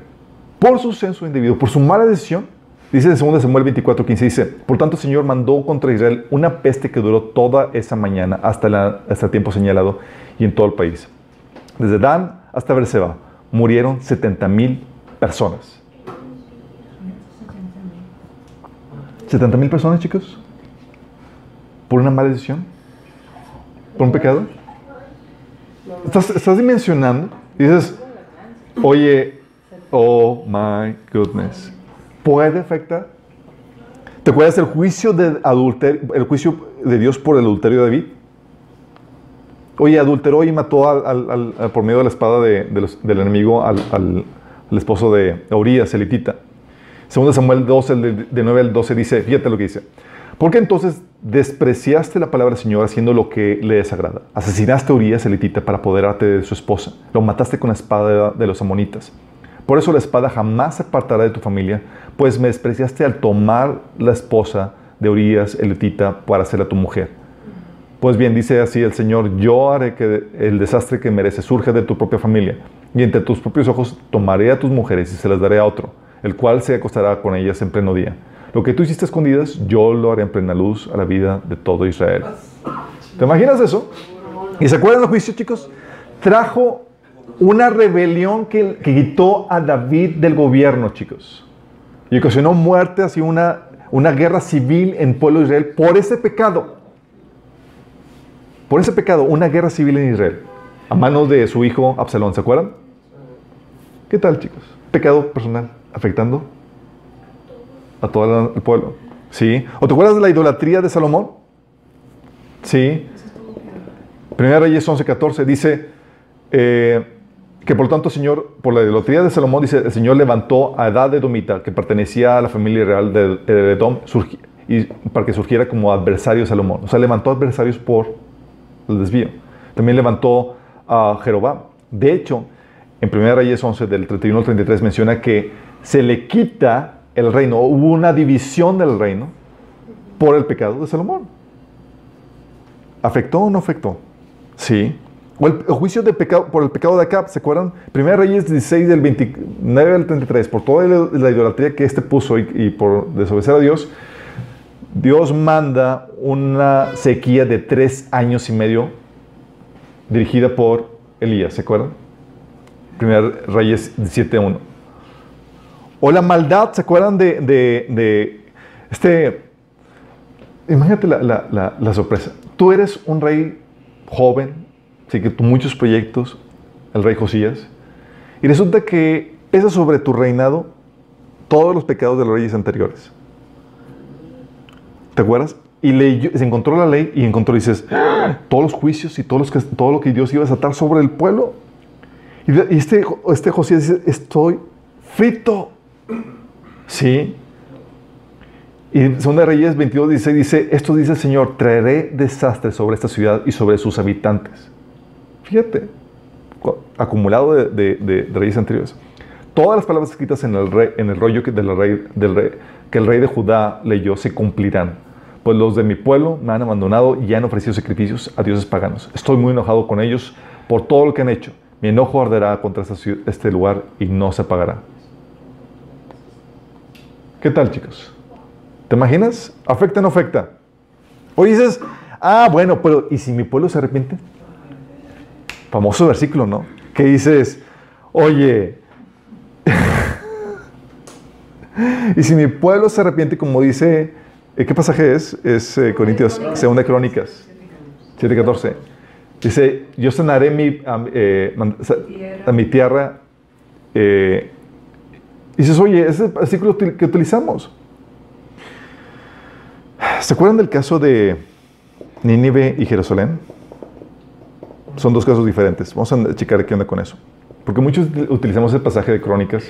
Por su censo indebido, por su mala decisión, dice en 2 Samuel 24, 15, dice, por tanto el Señor mandó contra Israel una peste que duró toda esa mañana hasta, la- hasta el tiempo señalado y en todo el país. Desde Dan hasta Berseba murieron 70 mil personas. ¿70 mil personas, chicos? ¿Por una mala decisión? ¿Por un pecado? Estás, estás dimensionando y dices, oye, oh my goodness, ¿puede afectar? ¿Te acuerdas del juicio de adulterio, el juicio de Dios por el adulterio de David? Oye, adulteró y mató al, por medio de la espada de- del enemigo al, esposo de Urias, elitita. Segundo Samuel 12, de, de 9 al 12 dice, fíjate lo que dice. ¿Por qué entonces despreciaste la palabra del Señor haciendo lo que le desagrada? Asesinaste a Urias, elitita, para apoderarte de su esposa. Lo mataste con la espada de los amonitas. Por eso la espada jamás se apartará de tu familia, pues me despreciaste al tomar la esposa de Urias, elitita, para hacerla tu mujer. Pues bien, dice así el Señor, yo haré que el desastre que mereces surja de tu propia familia, y entre tus propios ojos tomaré a tus mujeres y se las daré a otro, el cual se acostará con ellas en pleno día. Lo que tú hiciste escondidas, yo lo haré en plena luz a la vida de todo Israel. ¿Te imaginas eso? ¿Y se acuerdan del juicio, chicos? Trajo una rebelión que, quitó a David del gobierno, chicos. Y ocasionó muerte, así una, una guerra civil en pueblo de Israel por ese pecado. Por ese pecado, una guerra civil en Israel. A manos de su hijo Absalón, ¿se acuerdan? ¿Qué tal, chicos? Pecado personal, afectando a todo el pueblo. ¿Sí? ¿O te acuerdas de la idolatría de Salomón? Sí. Primera Reyes 11:14 dice eh, que por lo tanto, Señor, por la idolatría de Salomón, dice, el Señor levantó a Edad de Domita, que pertenecía a la familia real de, Edom, para que surgiera como adversario de Salomón. O sea, levantó adversarios por el desvío. También levantó a Jeroboam. De hecho, en 1 Reyes 11, del 31 al 33, menciona que se le quita el reino. Hubo una división del reino por el pecado de Salomón. ¿Afectó o no afectó? Sí. O el, juicio de pecado, por el pecado de Acab, ¿se acuerdan? 1 Reyes 16 del 29 al 33, por toda la, la idolatría que este puso y, por desobedecer a Dios, Dios manda una sequía de tres años y medio dirigida por Elías, ¿se acuerdan? 1 Reyes 17.1. O la maldad, ¿se acuerdan de, de- de este... Imagínate la, la- la- la sorpresa. Tú eres un rey joven, sí que muchos proyectos, el rey Josías, y resulta que pesa sobre tu reinado todos los pecados de los reyes anteriores. ¿Te acuerdas? Y se encontró la ley y encontró, dices, ¡Ah! todos los juicios y todos los todo lo que Dios iba a desatar sobre el pueblo. Y, este, este Josías dice, estoy frito. Sí. Y en 2 Reyes 22, 16 dice, esto dice el Señor, traeré desastre sobre esta ciudad y sobre sus habitantes. Fíjate, cu- acumulado de, reyes anteriores. Todas las palabras escritas en el, rollo que, del rey, que el rey de Judá leyó se cumplirán. Pues los de mi pueblo me han abandonado y han ofrecido sacrificios a dioses paganos. Estoy muy enojado con ellos por todo lo que han hecho. Mi enojo arderá contra este lugar y no se apagará. ¿Qué tal, chicos? ¿Te imaginas? ¿Afecta o no afecta? O dices, ah, bueno, pero ¿y si mi pueblo se arrepiente? Famoso versículo, ¿no? Que dices, oye, [LAUGHS] y si mi pueblo se arrepiente, como dice, eh, ¿qué pasaje es? Es eh, Corintios, segunda Crónicas, 7.14. Dice, yo sanaré mi, a, eh, a mi tierra. eh, y dices, oye, ese es el versículo que utilizamos. ¿Se acuerdan del caso de Nínive y Jerusalén? Son dos casos diferentes. Vamos a checar qué onda con eso. Porque muchos util- utilizamos el pasaje de Crónicas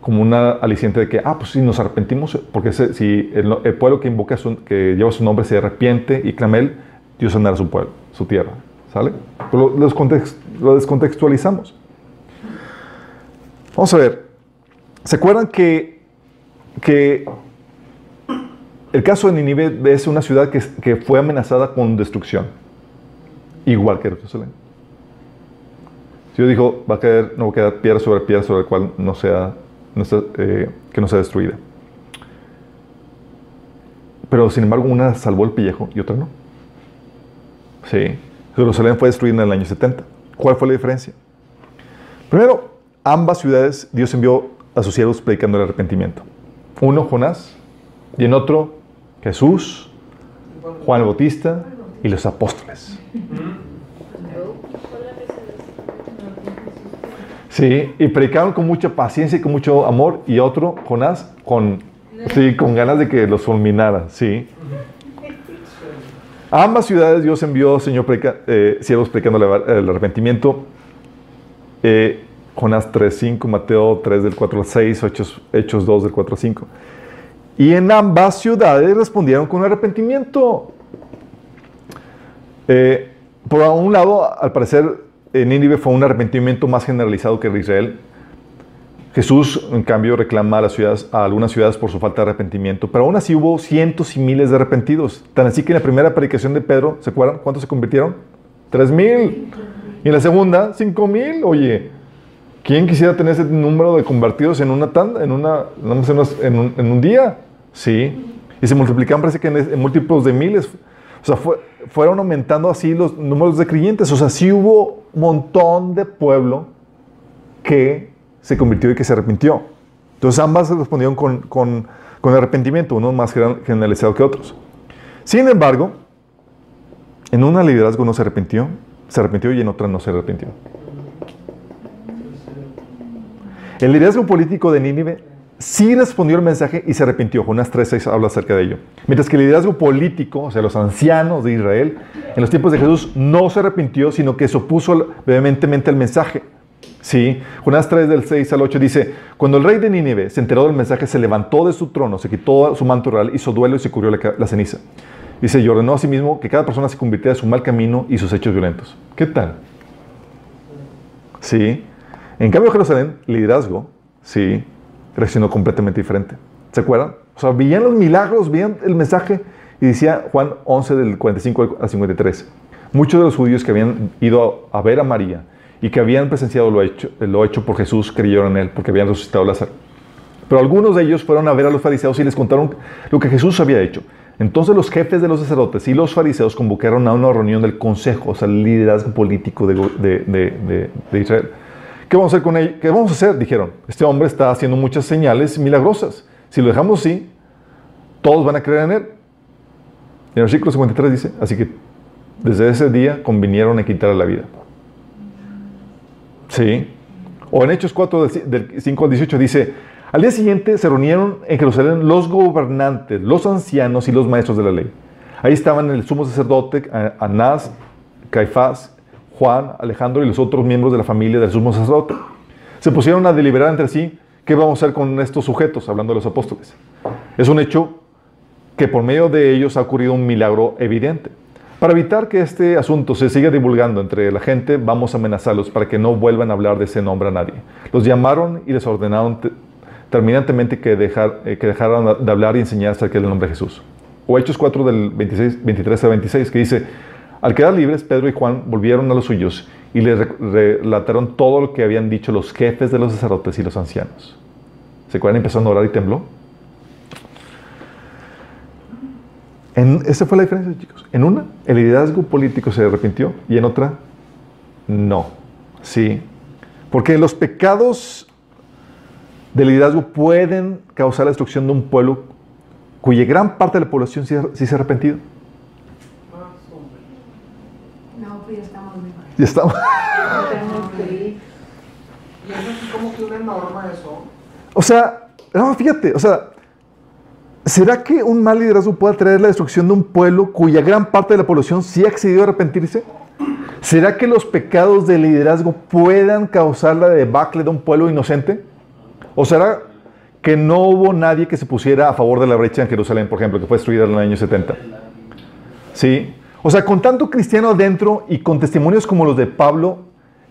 como una aliciente de que, ah, pues si nos arrepentimos, porque si el, pueblo que invoca, que lleva su nombre se arrepiente y clama él, Dios sanará su pueblo, su tierra. ¿Sale? Pero lo, lo descontext- lo descontextualizamos. Vamos a ver. ¿Se acuerdan que, que el caso de Nínive es una ciudad que, que fue amenazada con destrucción? Igual que Jerusalén. Dios dijo, va a caer, no va a quedar piedra sobre piedra sobre el cual no sea, no sea, eh, que no sea destruida. Pero sin embargo, una salvó el pellejo y otra no. Sí. Jerusalén fue destruida en el año 70. ¿Cuál fue la diferencia? Primero, ambas ciudades Dios envió a sus siervos predicando el arrepentimiento. Uno, Jonás, y en otro, Jesús, Juan el Bautista y los apóstoles. Sí, y predicaron con mucha paciencia y con mucho amor. Y otro, Jonás, con, sí, con ganas de que los fulminara. Sí. A ambas ciudades Dios envió, Señor, predica, eh, siervos predicando el arrepentimiento. Eh, Jonás 3.5, Mateo 3 del 4 al 6, Hechos, Hechos 2 del 4 al 5. Y en ambas ciudades respondieron con arrepentimiento. Eh, por un lado, al parecer, en Nínive fue un arrepentimiento más generalizado que en Israel. Jesús, en cambio, reclama a, algunas ciudades por su falta de arrepentimiento, pero aún así hubo cientos y miles de arrepentidos. Tan así que en la primera predicación de Pedro, ¿se acuerdan? ¿Cuántos se convirtieron? Tres mil. Y en la segunda, cinco mil. Oye, ¿quién quisiera tener ese número de convertidos en una tanda, en, una, en, un, en un día? Sí. Y se multiplican, parece que en, en múltiplos de miles. O sea, fue, fueron aumentando así los números de creyentes. O sea, sí hubo un montón de pueblo que se convirtió y que se arrepintió. Entonces ambas respondieron con, con, con arrepentimiento, uno más generalizado que otros. Sin embargo, en una liderazgo no se arrepintió, se arrepintió y en otra no se arrepintió. El liderazgo político de Nínive sí respondió el mensaje y se arrepintió. Jonás 3.6 habla acerca de ello. Mientras que el liderazgo político, o sea, los ancianos de Israel, en los tiempos de Jesús no se arrepintió, sino que se opuso vehementemente al mensaje. Sí, Jonás 3 del 6 al 8 dice, cuando el rey de Nínive se enteró del mensaje, se levantó de su trono, se quitó su manto real, hizo duelo y se cubrió la, la ceniza. Dice, y ordenó a sí mismo que cada persona se convirtiera de su mal camino y sus hechos violentos. ¿Qué tal? Sí. En cambio, Jerusalén, liderazgo, sí, reaccionó completamente diferente. ¿Se acuerdan? O sea, veían los milagros, veían el mensaje y decía Juan 11 del 45 al 53. Muchos de los judíos que habían ido a, ver a María y que habían presenciado lo hecho, lo hecho por Jesús creyeron en él porque habían resucitado Lázaro. Pero algunos de ellos fueron a ver a los fariseos y les contaron lo que Jesús había hecho. Entonces los jefes de los sacerdotes y los fariseos convocaron a una reunión del consejo, o sea, el liderazgo político de, de, de, de Israel. ¿Qué vamos a hacer con él? ¿Qué vamos a hacer? Dijeron, este hombre está haciendo muchas señales milagrosas. Si lo dejamos así, todos van a creer en él. Y en el versículo 53 dice, así que desde ese día convinieron a quitarle la vida. Sí. O en Hechos 4, del 5 al 18 dice, al día siguiente se reunieron en Jerusalén los gobernantes, los ancianos y los maestros de la ley. Ahí estaban el sumo sacerdote Anás, Caifás, Juan, Alejandro y los otros miembros de la familia del sumo sacerdote. Se pusieron a deliberar entre sí qué vamos a hacer con estos sujetos, hablando de los apóstoles. Es un hecho que por medio de ellos ha ocurrido un milagro evidente. Para evitar que este asunto se siga divulgando entre la gente, vamos a amenazarlos para que no vuelvan a hablar de ese nombre a nadie. Los llamaron y les ordenaron terminantemente eh, que dejaran de hablar y enseñar acerca del nombre de Jesús. O Hechos 4 del 26, 23 a 26, que dice, al quedar libres, Pedro y Juan volvieron a los suyos y le relataron todo lo que habían dicho los jefes de los sacerdotes y los ancianos. ¿Se acuerdan? Empezaron a orar y tembló. En, esa fue la diferencia, chicos. En una, el liderazgo político se arrepintió y en otra, no. Sí. Porque los pecados del liderazgo pueden causar la destrucción de un pueblo cuya gran parte de la población sí se ha arrepentido. No, pues ya estamos mejor. Ya estamos. Y es así como que una norma eso. O sea, no, fíjate, o sea, ¿será que un mal liderazgo puede traer la destrucción de un pueblo cuya gran parte de la población sí ha accedido a arrepentirse? ¿Será que los pecados del liderazgo puedan causar la debacle de un pueblo inocente? ¿O será que no hubo nadie que se pusiera a favor de la brecha en Jerusalén, por ejemplo, que fue destruida en el año 70? ¿Sí? O sea, con tanto cristiano adentro y con testimonios como los de Pablo,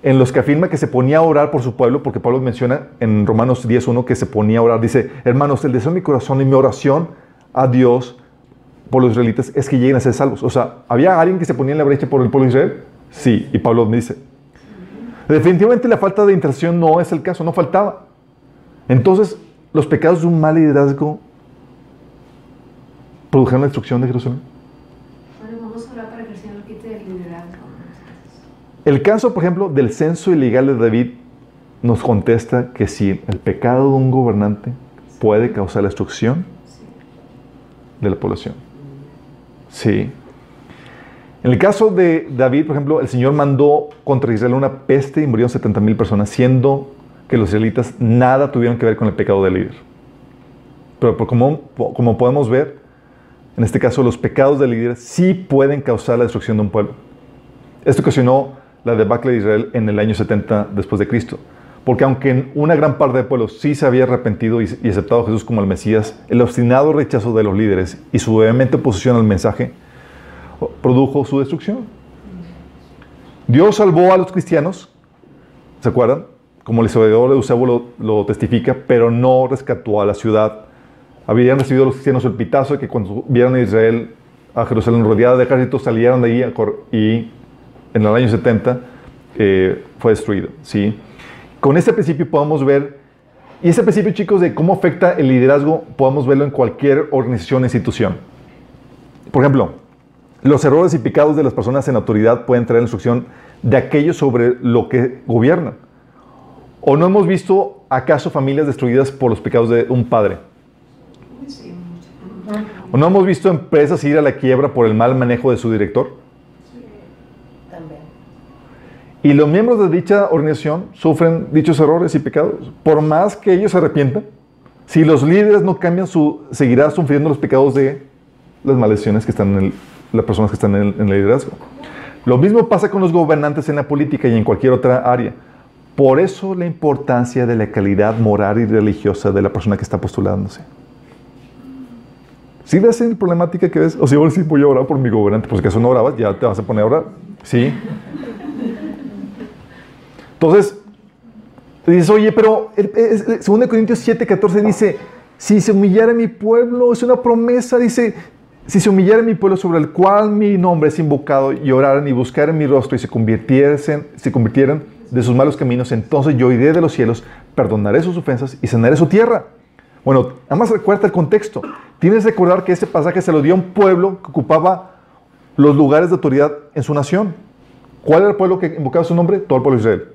en los que afirma que se ponía a orar por su pueblo, porque Pablo menciona en Romanos 10.1 que se ponía a orar, dice, hermanos, el deseo de mi corazón y mi oración a Dios por los israelitas es que lleguen a ser salvos. O sea, ¿había alguien que se ponía en la brecha por el pueblo de Israel? Sí, y Pablo dice, definitivamente la falta de intercesión no es el caso, no faltaba. Entonces, los pecados de un mal liderazgo produjeron la destrucción de Jerusalén. Bueno, vamos a orar para que el Señor quite el liderazgo. El caso, por ejemplo, del censo ilegal de David nos contesta que si el pecado de un gobernante puede causar la destrucción de la población. Sí. En el caso de David, por ejemplo, el Señor mandó contra Israel una peste y murieron 70 mil personas, siendo que los israelitas nada tuvieron que ver con el pecado del líder. Pero como, como podemos ver, en este caso los pecados del líder sí pueden causar la destrucción de un pueblo. Esto ocasionó la debacle de Israel en el año 70 después de Cristo. Porque aunque una gran parte del pueblo sí se había arrepentido y, aceptado a Jesús como el Mesías, el obstinado rechazo de los líderes y su vehemente oposición al mensaje produjo su destrucción. Dios salvó a los cristianos, ¿se acuerdan? Como el historiador de Eusebio lo, lo testifica, pero no rescató a la ciudad. Habían recibido los cristianos el pitazo de que cuando vieron a Israel, a Jerusalén rodeada de ejércitos, salieron de ahí y en el año 70 eh, fue destruido. ¿sí? Con este principio podemos ver, y ese principio chicos de cómo afecta el liderazgo, podemos verlo en cualquier organización o institución. Por ejemplo, los errores y pecados de las personas en autoridad pueden traer instrucción de aquellos sobre lo que gobiernan. ¿O no hemos visto acaso familias destruidas por los pecados de un padre? ¿O no hemos visto empresas ir a la quiebra por el mal manejo de su director? También. Y los miembros de dicha organización sufren dichos errores y pecados. Por más que ellos se arrepientan, si los líderes no cambian, su, seguirá sufriendo los pecados de las maldiciones que están en el- las personas que están en el, en el liderazgo. Lo mismo pasa con los gobernantes en la política y en cualquier otra área. Por eso la importancia de la calidad moral y religiosa de la persona que está postulándose. ¿Sí ves la problemática que ves? O sea, ahora sí voy a orar por mi gobernante. Pues que eso no orabas, ya te vas a poner a orar. Sí. Entonces, dices, oye, pero el- es- es- 2 Corintios 7, 14 dice, si se humillara mi pueblo, es una promesa, dice, si se humillara mi pueblo sobre el cual mi nombre es invocado, y oraran y buscaran mi rostro y se convirtiesen, se convirtieran de sus malos caminos, entonces yo iré de los cielos, perdonaré sus ofensas y sanaré su tierra. Bueno, nada más recuerda el contexto. Tienes que recordar que ese pasaje se lo dio a un pueblo que ocupaba los lugares de autoridad en su nación. ¿Cuál era el pueblo que invocaba su nombre? Todo el pueblo de Israel.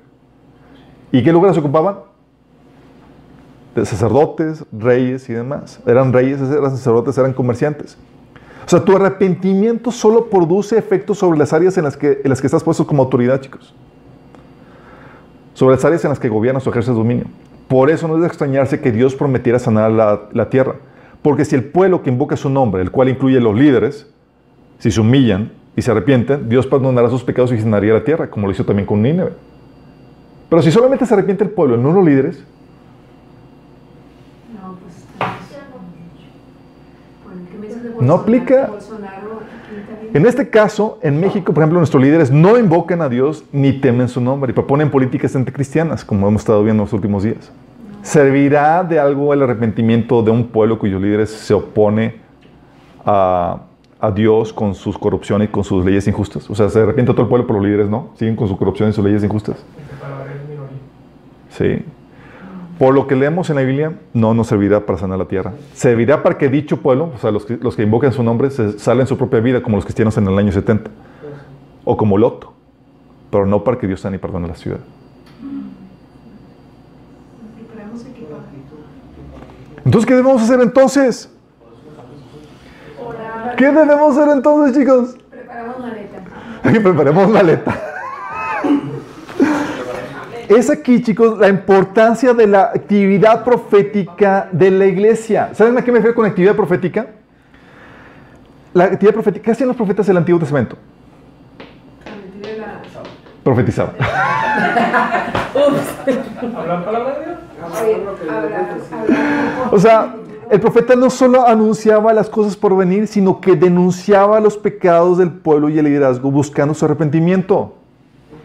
¿Y qué lugares ocupaban? De sacerdotes, reyes y demás. Eran reyes, eran sacerdotes, eran comerciantes. O sea, tu arrepentimiento solo produce efectos sobre las áreas en las que, en las estás puesto como autoridad, chicos. Sobre las áreas en las que gobiernas o ejerces dominio. Por eso no es de extrañarse que Dios prometiera sanar la, la tierra. Porque si el pueblo que invoca su nombre, el cual incluye los líderes, si se humillan y se arrepienten, Dios perdonará sus pecados y sanaría la tierra, como lo hizo también con Nínive. Pero si solamente se arrepiente el pueblo, no los líderes, No, pues. Bueno, ¿qué me dices de No aplica. En este caso, en México, por ejemplo, nuestros líderes no invocan a Dios ni temen su nombre y proponen políticas anticristianas, como hemos estado viendo en los últimos días. ¿Servirá de algo el arrepentimiento de un pueblo cuyos líderes se opone a, a Dios con sus corrupciones y con sus leyes injustas? O sea, se arrepiente todo el pueblo, pero los líderes no. Siguen con su corrupción y sus leyes injustas. Sí. Por lo que leemos en la Biblia, no nos servirá para sanar la tierra. Servirá para que dicho pueblo, o sea, los que, los que invocan su nombre, se salven su propia vida, como los cristianos en el año 70. O como Lot. Pero no para que Dios sane y perdone la ciudad. Entonces, ¿qué debemos hacer entonces? ¿Qué debemos hacer entonces, chicos? Preparamos maleta. [LAUGHS] Preparemos maleta. Es aquí, chicos, la importancia de la actividad profética de la iglesia. ¿Saben a qué me refiero con actividad profética? La actividad profética, ¿qué hacían los profetas del Antiguo Testamento? Profetizaban. ¿Hablan palabra de Dios? O sea, el profeta no solo anunciaba las cosas por venir, sino que denunciaba los pecados del pueblo y el liderazgo buscando su arrepentimiento.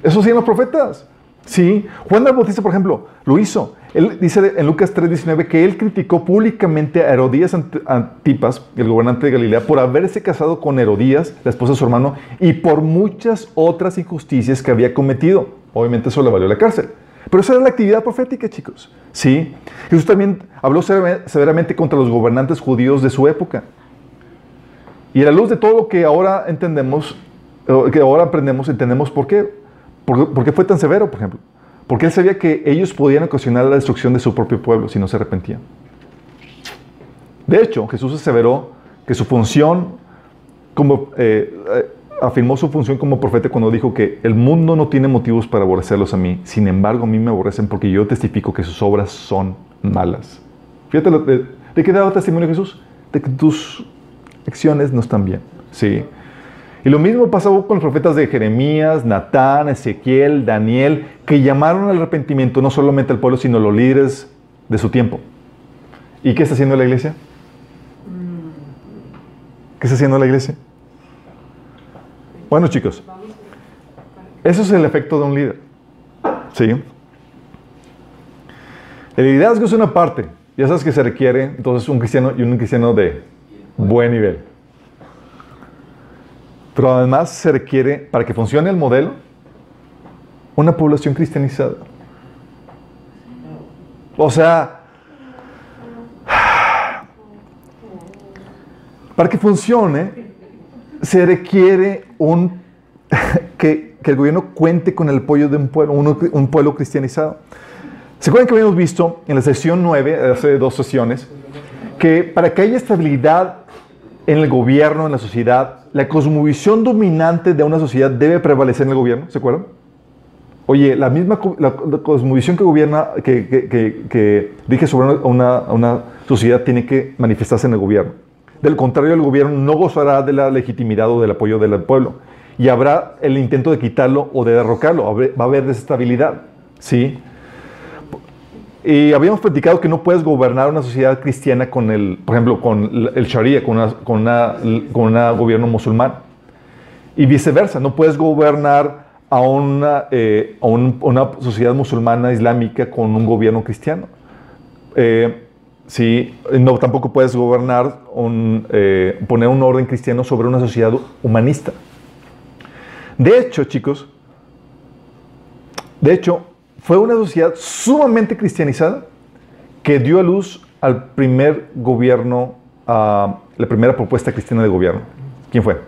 Eso hacían los profetas. Sí. Juan el Bautista, por ejemplo, lo hizo. Él dice en Lucas 3:19 que él criticó públicamente a Herodías Ant- Antipas, el gobernante de Galilea, por haberse casado con Herodías, la esposa de su hermano, y por muchas otras injusticias que había cometido. Obviamente eso le valió la cárcel. Pero esa era la actividad profética, chicos. Sí. Jesús también habló sever- severamente contra los gobernantes judíos de su época. Y a la luz de todo lo que ahora entendemos, eh, que ahora aprendemos, entendemos por qué. ¿Por, qué fue tan severo, por ejemplo? Porque él sabía que ellos podían ocasionar la destrucción de su propio pueblo si no se arrepentían. De hecho, Jesús aseveró que su función como eh, eh, afirmó su función como profeta cuando dijo que el mundo no tiene motivos para aborrecerlos a mí, sin embargo a mí me aborrecen porque yo testifico que sus obras son malas. Fíjate, de, ¿de qué daba testimonio Jesús? De que tus acciones no están bien. Sí. Y lo mismo pasó con los profetas de Jeremías, Natán, Ezequiel, Daniel, que llamaron al arrepentimiento no solamente al pueblo, sino a los líderes de su tiempo. ¿Y qué está haciendo la iglesia? ¿Qué está haciendo la iglesia? Bueno, chicos, eso es el efecto de un líder. ¿Sí? El liderazgo es una parte. Ya sabes que se requiere entonces un cristiano y un cristiano de buen nivel. Pero además se requiere, para que funcione el modelo, una población cristianizada. O sea, para que funcione, se requiere un, [LAUGHS] que, que el gobierno cuente con el apoyo de un pueblo, uno- un pueblo cristianizado. ¿Se acuerdan que habíamos visto en la sesión 9, hace dos sesiones, que para que haya estabilidad en el gobierno, en la sociedad, la cosmovisión dominante de una sociedad debe prevalecer en el gobierno? ¿Se acuerdan? Oye, la misma la, la cosmovisión que gobierna, que, que, que, que sobre una, una sociedad tiene que manifestarse en el gobierno. Del contrario, el gobierno no gozará de la legitimidad o del apoyo del pueblo. Y habrá el intento de quitarlo o de derrocarlo. Va a haber desestabilidad. ¿Sí? Y habíamos platicado que no puedes gobernar una sociedad cristiana con el, por ejemplo, con el Sharia, con una, con una, con un gobierno musulmán. Y viceversa, no puedes gobernar a una, eh, a un- una sociedad musulmana islámica con un gobierno cristiano. Eh, sí, no, tampoco puedes gobernar, un, eh, poner un orden cristiano sobre una sociedad humanista. De hecho, chicos, de hecho, fue una sociedad sumamente cristianizada que dio a luz al primer gobierno, a la primera propuesta cristiana de gobierno. ¿Quién fue?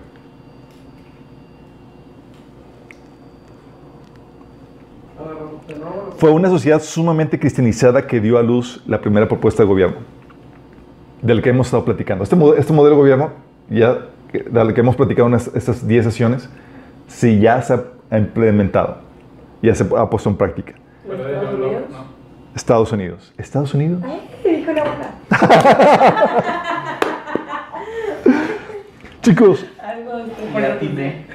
Fue una sociedad sumamente cristianizada que dio a luz la primera propuesta de gobierno, del que hemos estado platicando. Este, este modelo de gobierno, ya del que hemos platicado en es- estas 10 sesiones, sí ya se ha implementado, ya se ha puesto en práctica. Estados Unidos? Estados Unidos. ¿Estados Unidos? Ay, dijo la boca. [LAUGHS] Chicos, Algo.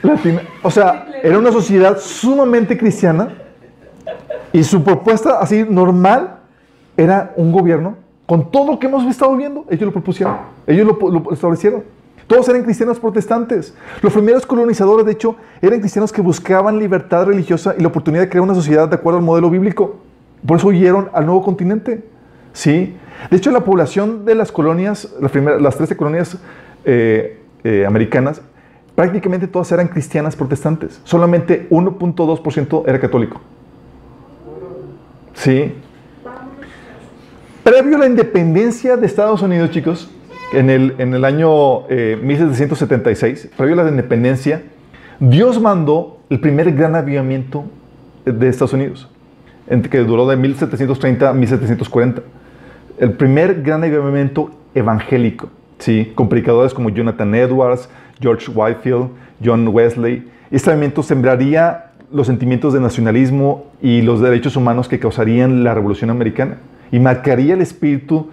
Latina- o sea, era una sociedad sumamente cristiana y su propuesta así normal era un gobierno con todo lo que hemos estado viendo. Ellos lo propusieron, ellos lo, lo establecieron. Todos eran cristianos protestantes. Los primeros colonizadores, de hecho, eran cristianos que buscaban libertad religiosa y la oportunidad de crear una sociedad de acuerdo al modelo bíblico. Por eso huyeron al nuevo continente. ¿Sí? De hecho, la población de las colonias, las, primeras, las 13 colonias eh, eh, americanas, prácticamente todas eran cristianas protestantes. Solamente 1.2% era católico. Sí. Previo a la independencia de Estados Unidos, chicos, en el, en el año eh, 1776, previo a la independencia, Dios mandó el primer gran avivamiento de Estados Unidos, que duró de 1730 a 1740. El primer gran avivamiento evangélico, ¿sí? con predicadores como Jonathan Edwards, George Whitefield, John Wesley. Este avivamiento sembraría los sentimientos de nacionalismo y los derechos humanos que causarían la Revolución Americana y marcaría el espíritu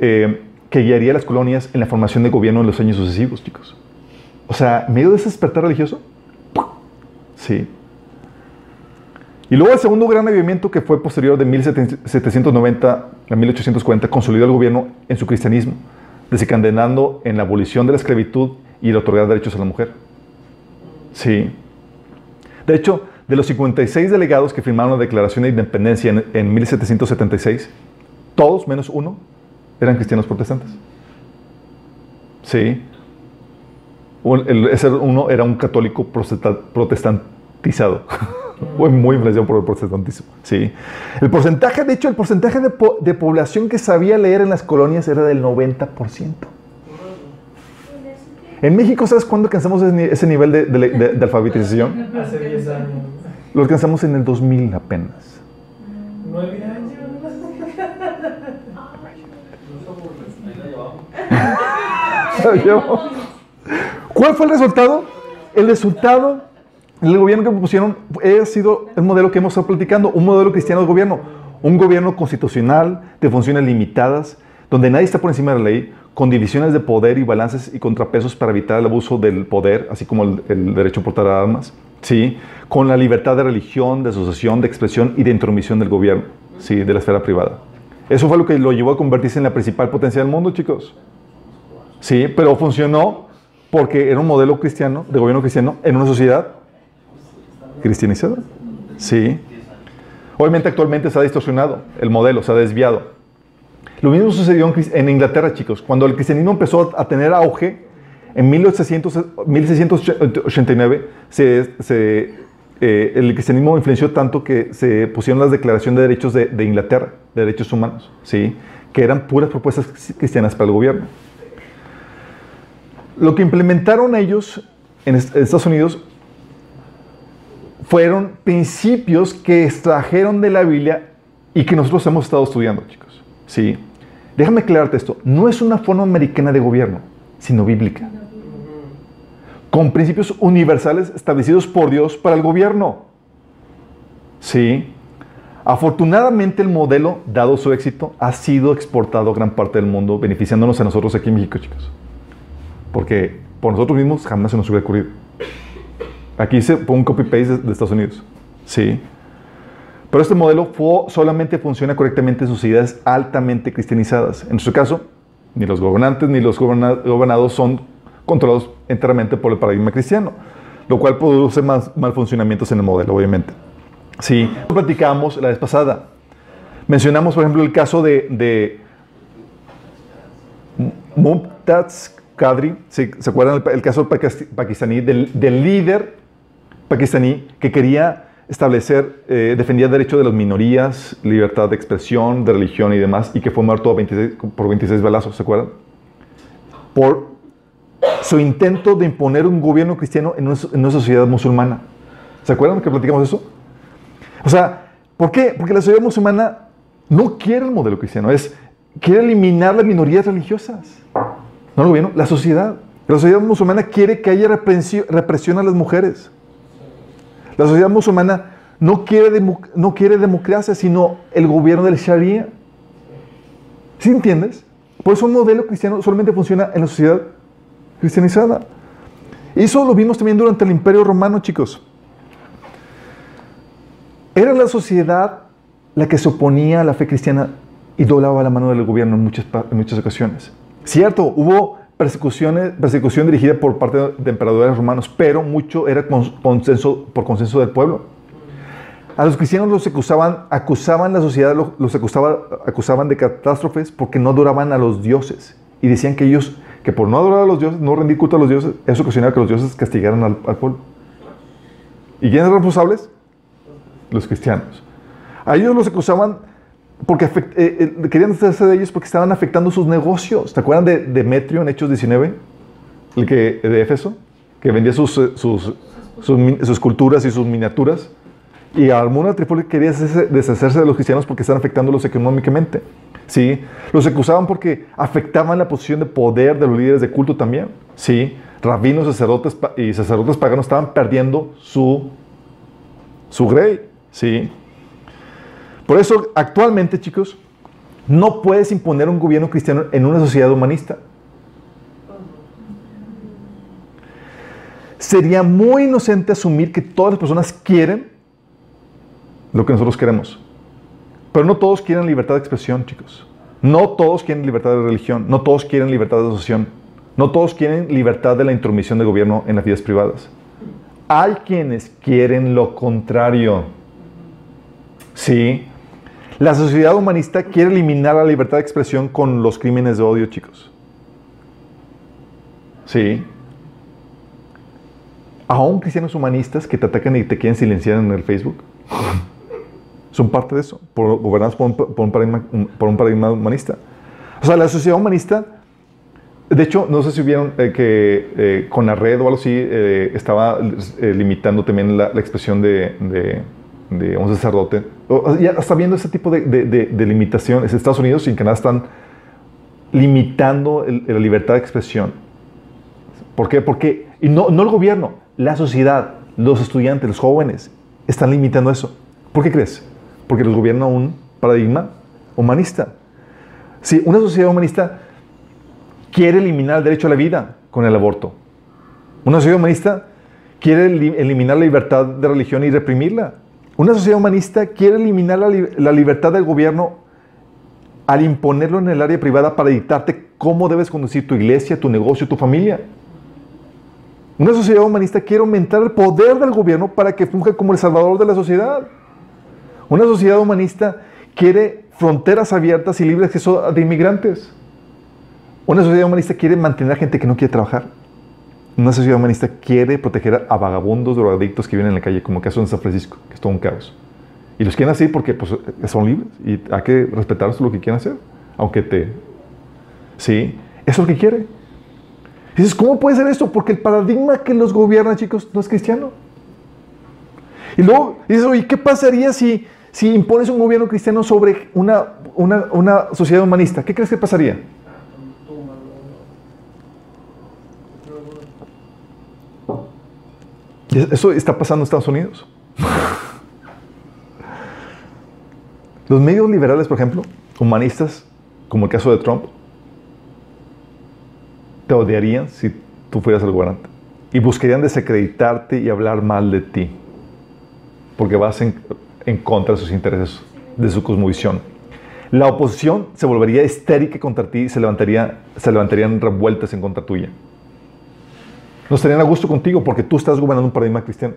eh, que guiaría a las colonias en la formación de gobierno en los años sucesivos, chicos. O sea, medio de ese despertar religioso, sí. Y luego el segundo gran avivamiento que fue posterior de 1790 a 1840 consolidó el gobierno en su cristianismo, desencadenando en la abolición de la esclavitud y el otorgar derechos a la mujer. Sí. De hecho, de los 56 delegados que firmaron la Declaración de Independencia en, en 1776, todos menos uno eran cristianos protestantes. Sí. Ese uno era un católico protesta- protestantizado. [LAUGHS] Fue muy influenciado por el protestantismo. Sí. El porcentaje, de hecho, el porcentaje de, po- de población que sabía leer en las colonias era del 90%. En México, ¿sabes cuándo alcanzamos ese, ni- ese nivel de, de- de- de alfabetización? Hace 10 años. Lo alcanzamos en el 2000 apenas. 9 años. [LAUGHS] ¿Cuál fue el resultado? El resultado, el gobierno que propusieron ha sido el modelo que hemos estado platicando, un modelo cristiano de gobierno, un gobierno constitucional de funciones limitadas, donde nadie está por encima de la ley, con divisiones de poder y balances y contrapesos para evitar el abuso del poder, así como el, el derecho a portar armas, ¿sí? con la libertad de religión, de asociación, de expresión y de intromisión del gobierno, ¿sí? de la esfera privada. Eso fue lo que lo llevó a convertirse en la principal potencia del mundo, chicos. Sí, pero funcionó porque era un modelo cristiano, de gobierno cristiano, en una sociedad cristianizada. Sí. Obviamente actualmente se ha distorsionado el modelo, se ha desviado. Lo mismo sucedió en, Inglaterra, chicos. Cuando el cristianismo empezó a tener auge, en 1800 1689, se, se, eh, el cristianismo influenció tanto que se pusieron las declaraciones de derechos de, de Inglaterra, de derechos humanos, ¿sí? que eran puras propuestas cristianas para el gobierno. Lo que implementaron ellos en est- en Estados Unidos fueron principios que extrajeron de la Biblia y que nosotros hemos estado estudiando, chicos. ¿Sí? Déjame aclararte esto. No es una forma americana de gobierno, sino bíblica. Con principios universales establecidos por Dios para el gobierno. ¿Sí? Afortunadamente el modelo, dado su éxito, ha sido exportado a gran parte del mundo, beneficiándonos a nosotros aquí en México, chicos. Porque por nosotros mismos jamás se nos hubiera ocurrido. Aquí se pone un copy-paste de, de Estados Unidos. Sí. Pero este modelo solamente funciona correctamente en sociedades altamente cristianizadas. En nuestro caso, ni los gobernantes ni los goberna- gobernados son controlados enteramente por el paradigma cristiano, lo cual produce más mal funcionamientos en el modelo, obviamente. Sí, platicamos la vez pasada. Mencionamos, por ejemplo, el caso de, de Mumtaz Qadri, ¿se, se acuerdan el, el caso pakis- pakistaní del, del líder pakistaní que quería establecer, eh, defendía el derecho de las minorías, libertad de expresión, de religión y demás, y que fue muerto a 26 por 26 balazos, ¿se acuerdan? Por su intento de imponer un gobierno cristiano en una, en una sociedad musulmana. ¿Se acuerdan que platicamos eso? O sea, ¿por qué? Porque la sociedad musulmana no quiere el modelo cristiano, es quiere eliminar las minorías religiosas. No el gobierno, la sociedad. La sociedad musulmana quiere que haya represión, a las mujeres. La sociedad musulmana no quiere, no quiere democracia, sino el gobierno del Sharia. ¿Sí entiendes? Por eso un modelo cristiano solamente funciona en la sociedad cristianizada. Y eso lo vimos también durante el Imperio Romano, chicos. Era la sociedad la que se oponía a la fe cristiana y doblaba la mano del gobierno en muchas, en muchas ocasiones. Cierto, hubo persecuciones, persecución dirigida por parte de emperadores romanos, pero mucho era con- consenso, por consenso del pueblo. A los cristianos los acusaban, acusaban la sociedad, lo- los acusaba- acusaban de catástrofes porque no adoraban a los dioses. Y decían que ellos, que por no adorar a los dioses, no rendir culto a los dioses, eso ocasionaba que los dioses castigaran al, al pueblo. ¿Y quiénes eran responsables? Los cristianos. A ellos los acusaban porque afect- eh, eh, querían hacerse de ellos porque estaban afectando sus negocios. ¿Te acuerdan de Demetrio en Hechos 19? El que, de Éfeso, que vendía sus, eh, sus, sus, sus esculturas y sus miniaturas. Y trifulca que quería hacerse- deshacerse de los cristianos porque estaban afectándolos económicamente. ¿Sí? Los acusaban porque afectaban la posición de poder de los líderes de culto también. ¿Sí? Rabinos sacerdotes y sacerdotes paganos estaban perdiendo su, su grey. ¿Sí? Por eso, actualmente, chicos, no puedes imponer un gobierno cristiano en una sociedad humanista. Sería muy inocente asumir que todas las personas quieren lo que nosotros queremos. Pero no todos quieren libertad de expresión, chicos. No todos quieren libertad de religión. No todos quieren libertad de asociación. No todos quieren libertad de la intromisión del gobierno en las vidas privadas. Hay quienes quieren lo contrario. Sí. La sociedad humanista quiere eliminar la libertad de expresión con los crímenes de odio, chicos. Sí. Aún cristianos humanistas que te atacan y te quieren silenciar en el Facebook. [LAUGHS] Son parte de eso, gobernados por un, paradigma, por un paradigma humanista. O sea, la sociedad humanista, de hecho, no sé si vieron eh, que eh, con la red o algo así, eh, estaba limitando también la, expresión de, de un sacerdote. Ya está viendo ese tipo de, de, de- de limitaciones. Estados Unidos y en Canadá están limitando la libertad de expresión ¿Por qué? Porque, y no, no el gobierno, la sociedad, los estudiantes, los jóvenes, están limitando eso. ¿Por qué crees? Porque los gobierna un paradigma humanista. Si una sociedad humanista quiere eliminar el derecho a la vida con el aborto, una sociedad humanista quiere eli- eliminar la libertad de religión y reprimirla. Una sociedad humanista quiere eliminar la, li- la libertad del gobierno al imponerlo en el área privada para dictarte cómo debes conducir tu iglesia, tu negocio, tu familia. Una sociedad humanista quiere aumentar el poder del gobierno para que funja como el salvador de la sociedad. Una sociedad humanista quiere fronteras abiertas y libre acceso de inmigrantes. Una sociedad humanista quiere mantener a gente que no quiere trabajar. Una sociedad humanista quiere proteger a vagabundos, drogadictos que viven en la calle, como el caso en San Francisco, que es todo un caos. Y los quieren así porque pues, son libres y hay que respetar lo que quieran hacer, aunque te... Sí, eso es lo que quiere. Dices, ¿cómo puede ser esto? Porque el paradigma que los gobierna, chicos, no es cristiano. Y luego dices, oye, ¿qué pasaría si, si impones un gobierno cristiano sobre una, una, una sociedad humanista? ¿Qué crees que pasaría? Y Eso está pasando en Estados Unidos. [LAUGHS] Los medios liberales, por ejemplo, humanistas, como el caso de Trump, te odiarían si tú fueras el gobernante. Y buscarían desacreditarte y hablar mal de ti. Porque vas en, contra de sus intereses, de su cosmovisión. La oposición se volvería histérica contra ti y se levantarían revueltas en contra tuya. No estarían a gusto contigo porque tú estás gobernando un paradigma cristiano.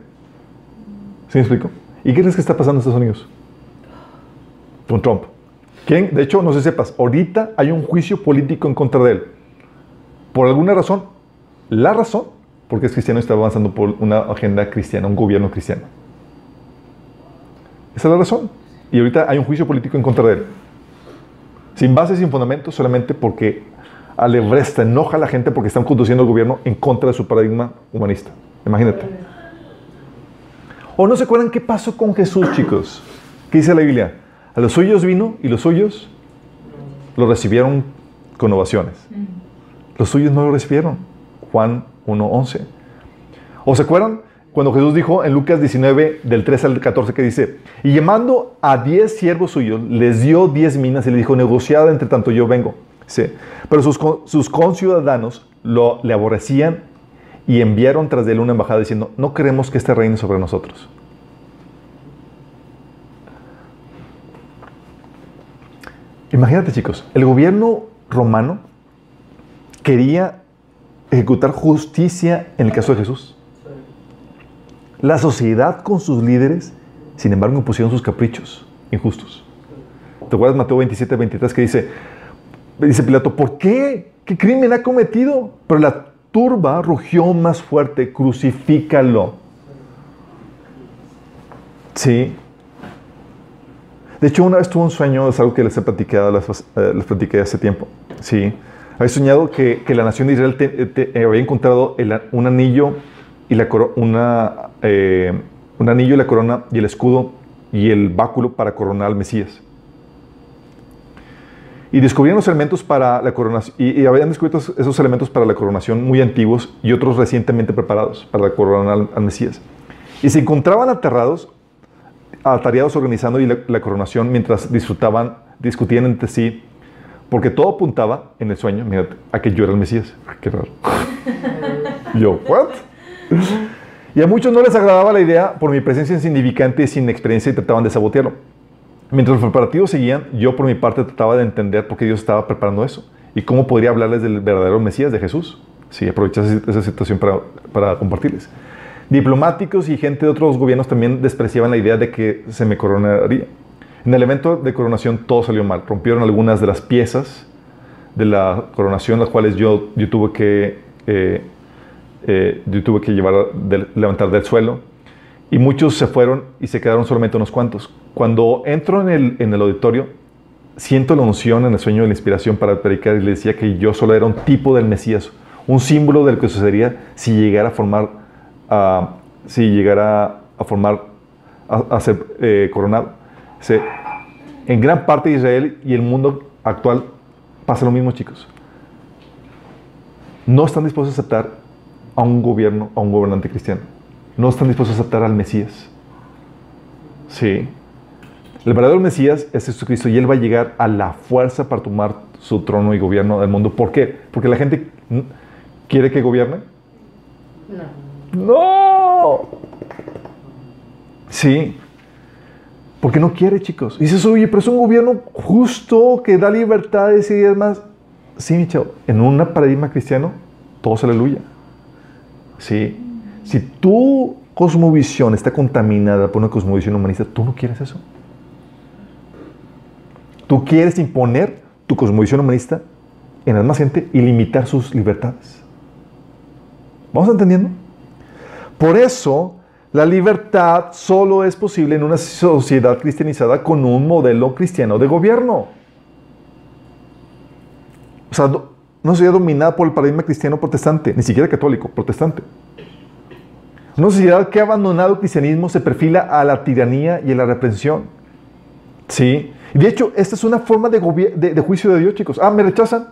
¿Sí me explico? ¿Y qué crees que está pasando en Estados Unidos? Con Trump. ¿Quién? De hecho, no sé sepas, ahorita hay un juicio político en contra de él. Por alguna razón. La razón, porque es cristiano y está avanzando por una agenda cristiana, un gobierno cristiano. Esa es la razón. Y ahorita hay un juicio político en contra de él. Sin base, sin fundamento, solamente porque alebresta, enoja a la gente porque están conduciendo el gobierno en contra de su paradigma humanista. Imagínate. ¿O no se acuerdan qué pasó con Jesús, chicos? ¿Qué dice la Biblia? A los suyos vino y los suyos lo recibieron con ovaciones. Los suyos no lo recibieron. Juan 1.11. ¿O se acuerdan cuando Jesús dijo en Lucas 19, del 3 al 14, que dice, y llamando a 10 siervos suyos, les dio 10 minas y le dijo, negociada entre tanto yo vengo. Sí. Pero sus, sus conciudadanos lo, le aborrecían y enviaron tras de él una embajada diciendo, no queremos que este reine sobre nosotros. Imagínate chicos, el gobierno romano quería ejecutar justicia en el caso de Jesús. La sociedad con sus líderes, sin embargo, impusieron sus caprichos injustos. ¿Te acuerdas Mateo 27, 23 que dice, dice Pilato, ¿por qué? ¿Qué crimen ha cometido? Pero la turba rugió más fuerte, crucifícalo. Sí. De hecho, una vez tuve un sueño, es algo que les he platicado, les, eh, les platiqué hace tiempo. Sí. Había soñado que, que la nación de Israel te- eh, había encontrado un anillo y la eh, un anillo y la corona y el escudo y el báculo para coronar al Mesías. Y descubrieron los elementos para la coronación, y, y habían descubierto esos- elementos para la coronación muy antiguos y otros recientemente preparados para la coronar al, Mesías. Y se encontraban aterrados, atareados organizando la, la coronación mientras disfrutaban, discutían entre sí, porque todo apuntaba en el sueño, a que yo era el Mesías. Ah, Qué raro. [LAUGHS] yo, ¿what? Y a muchos no les agradaba la idea por mi presencia insignificante y sin experiencia y trataban de sabotearlo. Mientras los preparativos seguían, yo por mi parte trataba de entender por qué Dios estaba preparando eso y cómo podría hablarles del verdadero Mesías de Jesús. Sí, aprovechar esa, situación para, para compartirles. Diplomáticos y gente de otros gobiernos también despreciaban la idea de que se me coronaría. En el evento de coronación todo salió mal. Rompieron algunas de las piezas de la coronación, las cuales yo, yo tuve que eh, eh, yo tuve que llevar, levantar del suelo. Y muchos se fueron y se quedaron solamente unos cuantos. Cuando entro en el, en el auditorio, siento la unción en el sueño de la inspiración para predicar y le decía que yo solo era un tipo del Mesías, un símbolo de lo que sucedería si llegara a formar, ah, si llegara a formar, a, a ser eh, coronado. Se- en gran parte de Israel y el mundo actual pasa lo mismo, chicos. No están dispuestos a aceptar a un gobierno, a un gobernante cristiano. No están dispuestos a aceptar al Mesías. Sí. El verdadero Mesías es Jesucristo y Él va a llegar a la fuerza para tomar su trono y gobierno del mundo. ¿Por qué? Porque la gente quiere que gobierne. No. ¡No! Sí. Porque no quiere, chicos. Y dices, oye, pero es un gobierno justo que da libertades y demás. Sí, mi chavo, en un paradigma cristiano, todo es aleluya. Sí. Si tu cosmovisión está contaminada por una cosmovisión humanista, tú no quieres eso. Tú quieres imponer tu cosmovisión humanista en la más gente y limitar sus libertades. ¿Vamos entendiendo? Por eso, la libertad solo es posible en una sociedad cristianizada con un modelo cristiano de gobierno. O sea, no, sociedad dominada por el paradigma cristiano protestante, ni siquiera católico, protestante. Una sociedad que ha abandonado el cristianismo se perfila a la tiranía y a la reprensión. ¿Sí? De hecho, esta es una forma de, de, de juicio de Dios, chicos. Ah, me rechazan.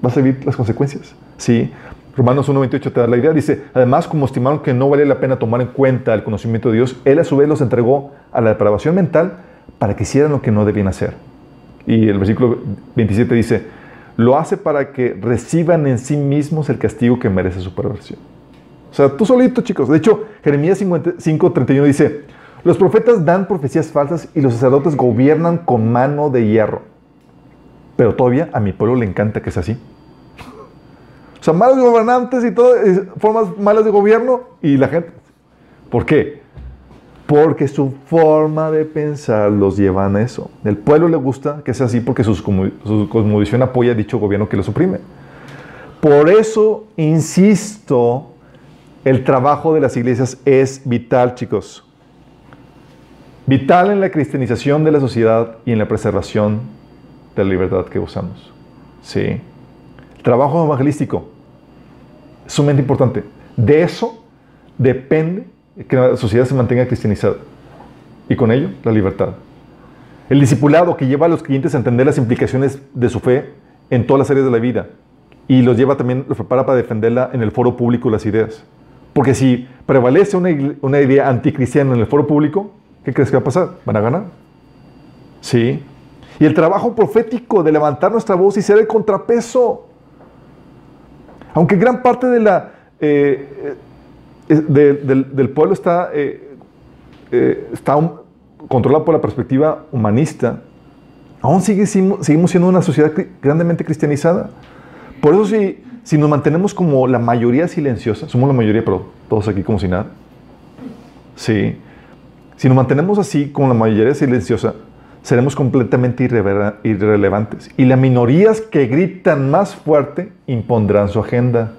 Vas a vivir las consecuencias. ¿Sí? Romanos 1.28 te da la idea. Dice, además, como estimaron que no valía la pena tomar en cuenta el conocimiento de Dios, Él a su vez los entregó a la depravación mental para que hicieran lo que no debían hacer. Y el versículo 27 dice, lo hace para que reciban en sí mismos el castigo que merece su perversión. O sea, tú solito, chicos. De hecho, Jeremías 5.31 dice, los profetas dan profecías falsas y los sacerdotes gobiernan con mano de hierro. Pero todavía a mi pueblo le encanta que sea así. O sea, malos gobernantes y todo, formas malas de gobierno y la gente. ¿Por qué? Porque su forma de pensar los llevan a eso. El pueblo le gusta que sea así porque su, su cosmovisión apoya dicho gobierno que lo suprime. Por eso, insisto, el trabajo de las iglesias es vital, chicos. Vital en la cristianización de la sociedad y en la preservación de la libertad que usamos. Sí. El trabajo evangelístico es sumamente importante. De eso depende que la sociedad se mantenga cristianizada. Y con ello, la libertad. El discipulado que lleva a los clientes a entender las implicaciones de su fe en todas las áreas de la vida. Y los lleva también, los prepara para defenderla en el foro público las ideas. Porque si prevalece una, una idea anticristiana en el foro público, ¿qué crees que va a pasar? ¿Van a ganar? Sí. Y el trabajo profético de levantar nuestra voz y ser el contrapeso. Aunque gran parte eh, de, del, del, pueblo está, eh, eh, está controlado por la perspectiva humanista, aún sigue, seguimos siendo una sociedad grandemente cristianizada. Por eso si, si nos mantenemos como la mayoría silenciosa, somos la mayoría, pero todos aquí como si nada. Sí. Si nos mantenemos así, como la mayoría silenciosa, seremos completamente irre irrelevantes. Y las minorías que gritan más fuerte impondrán su agenda.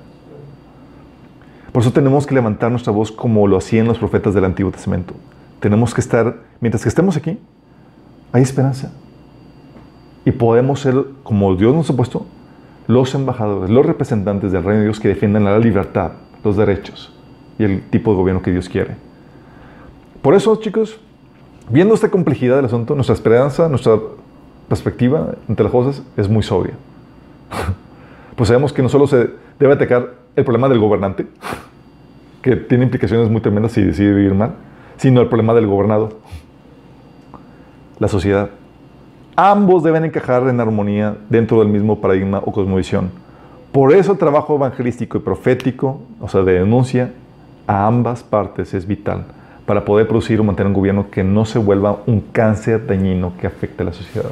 Por eso tenemos que levantar nuestra voz como lo hacían los profetas del Antiguo Testamento. Tenemos que estar, mientras que estemos aquí, hay esperanza. Y podemos ser, como Dios nos ha puesto, los embajadores, los representantes del reino de Dios que defiendan la libertad, los derechos y el tipo de gobierno que Dios quiere. Por eso, chicos, viendo esta complejidad del asunto, nuestra esperanza, nuestra perspectiva entre las cosas es muy sobria. [LAUGHS] pues sabemos que no solo se debe atacar el problema del gobernante, que tiene implicaciones muy tremendas si decide vivir mal, sino el problema del gobernado, la sociedad. Ambos deben encajar en armonía dentro del mismo paradigma o cosmovisión. Por eso el trabajo evangelístico y profético, o sea, de denuncia a ambas partes es vital para poder producir o mantener un gobierno que no se vuelva un cáncer dañino que afecte a la sociedad.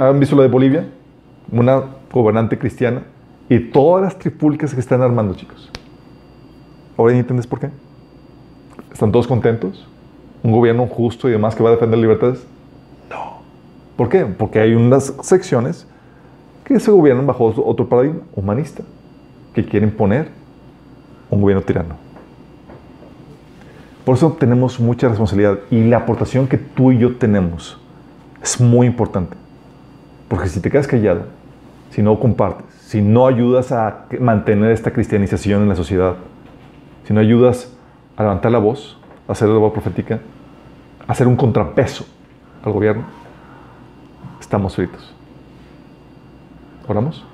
¿Han visto lo de Bolivia? Una gobernante cristiana y todas las tripulcas que están armando, chicos. ¿Ahora entiendes por qué? ¿Están todos contentos? ¿Un gobierno justo y demás que va a defender libertades? No. ¿Por qué? Porque hay unas secciones que se gobiernan bajo otro paradigma humanista, que quieren poner un gobierno tirano. Por eso tenemos mucha responsabilidad y la aportación que tú y yo tenemos es muy importante. Porque si te quedas callado, si no compartes, si no ayudas a mantener esta cristianización en la sociedad, si no ayudas a levantar la voz, a hacer la voz profética, a hacer un contrapeso al gobierno, estamos fritos. ¿Oramos?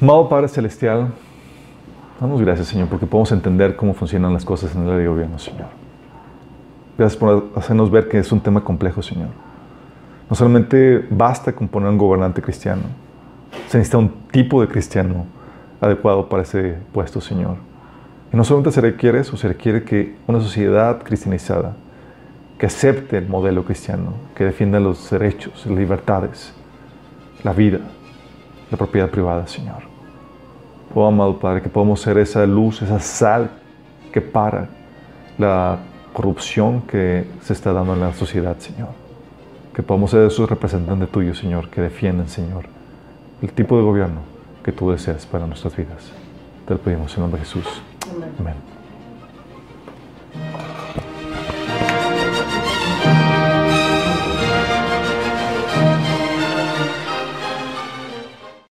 Amado Padre Celestial, damos gracias, Señor, porque podemos entender cómo funcionan las cosas en el área de gobierno, Señor. Gracias por hacernos ver que es un tema complejo, Señor. No solamente basta con poner un gobernante cristiano, se necesita un tipo de cristiano adecuado para ese puesto, Señor. Y no solamente se requiere eso, se requiere que una sociedad cristianizada, que acepte el modelo cristiano, que defienda los derechos, las libertades, la vida, la propiedad privada, Señor. Oh, amado Padre, que podamos ser esa luz, esa sal que para la corrupción que se está dando en la sociedad, Señor. Que podamos ser esos representantes tuyos, Señor, que defienden, Señor, el tipo de gobierno que tú deseas para nuestras vidas. Te lo pedimos en nombre de Jesús. Amén.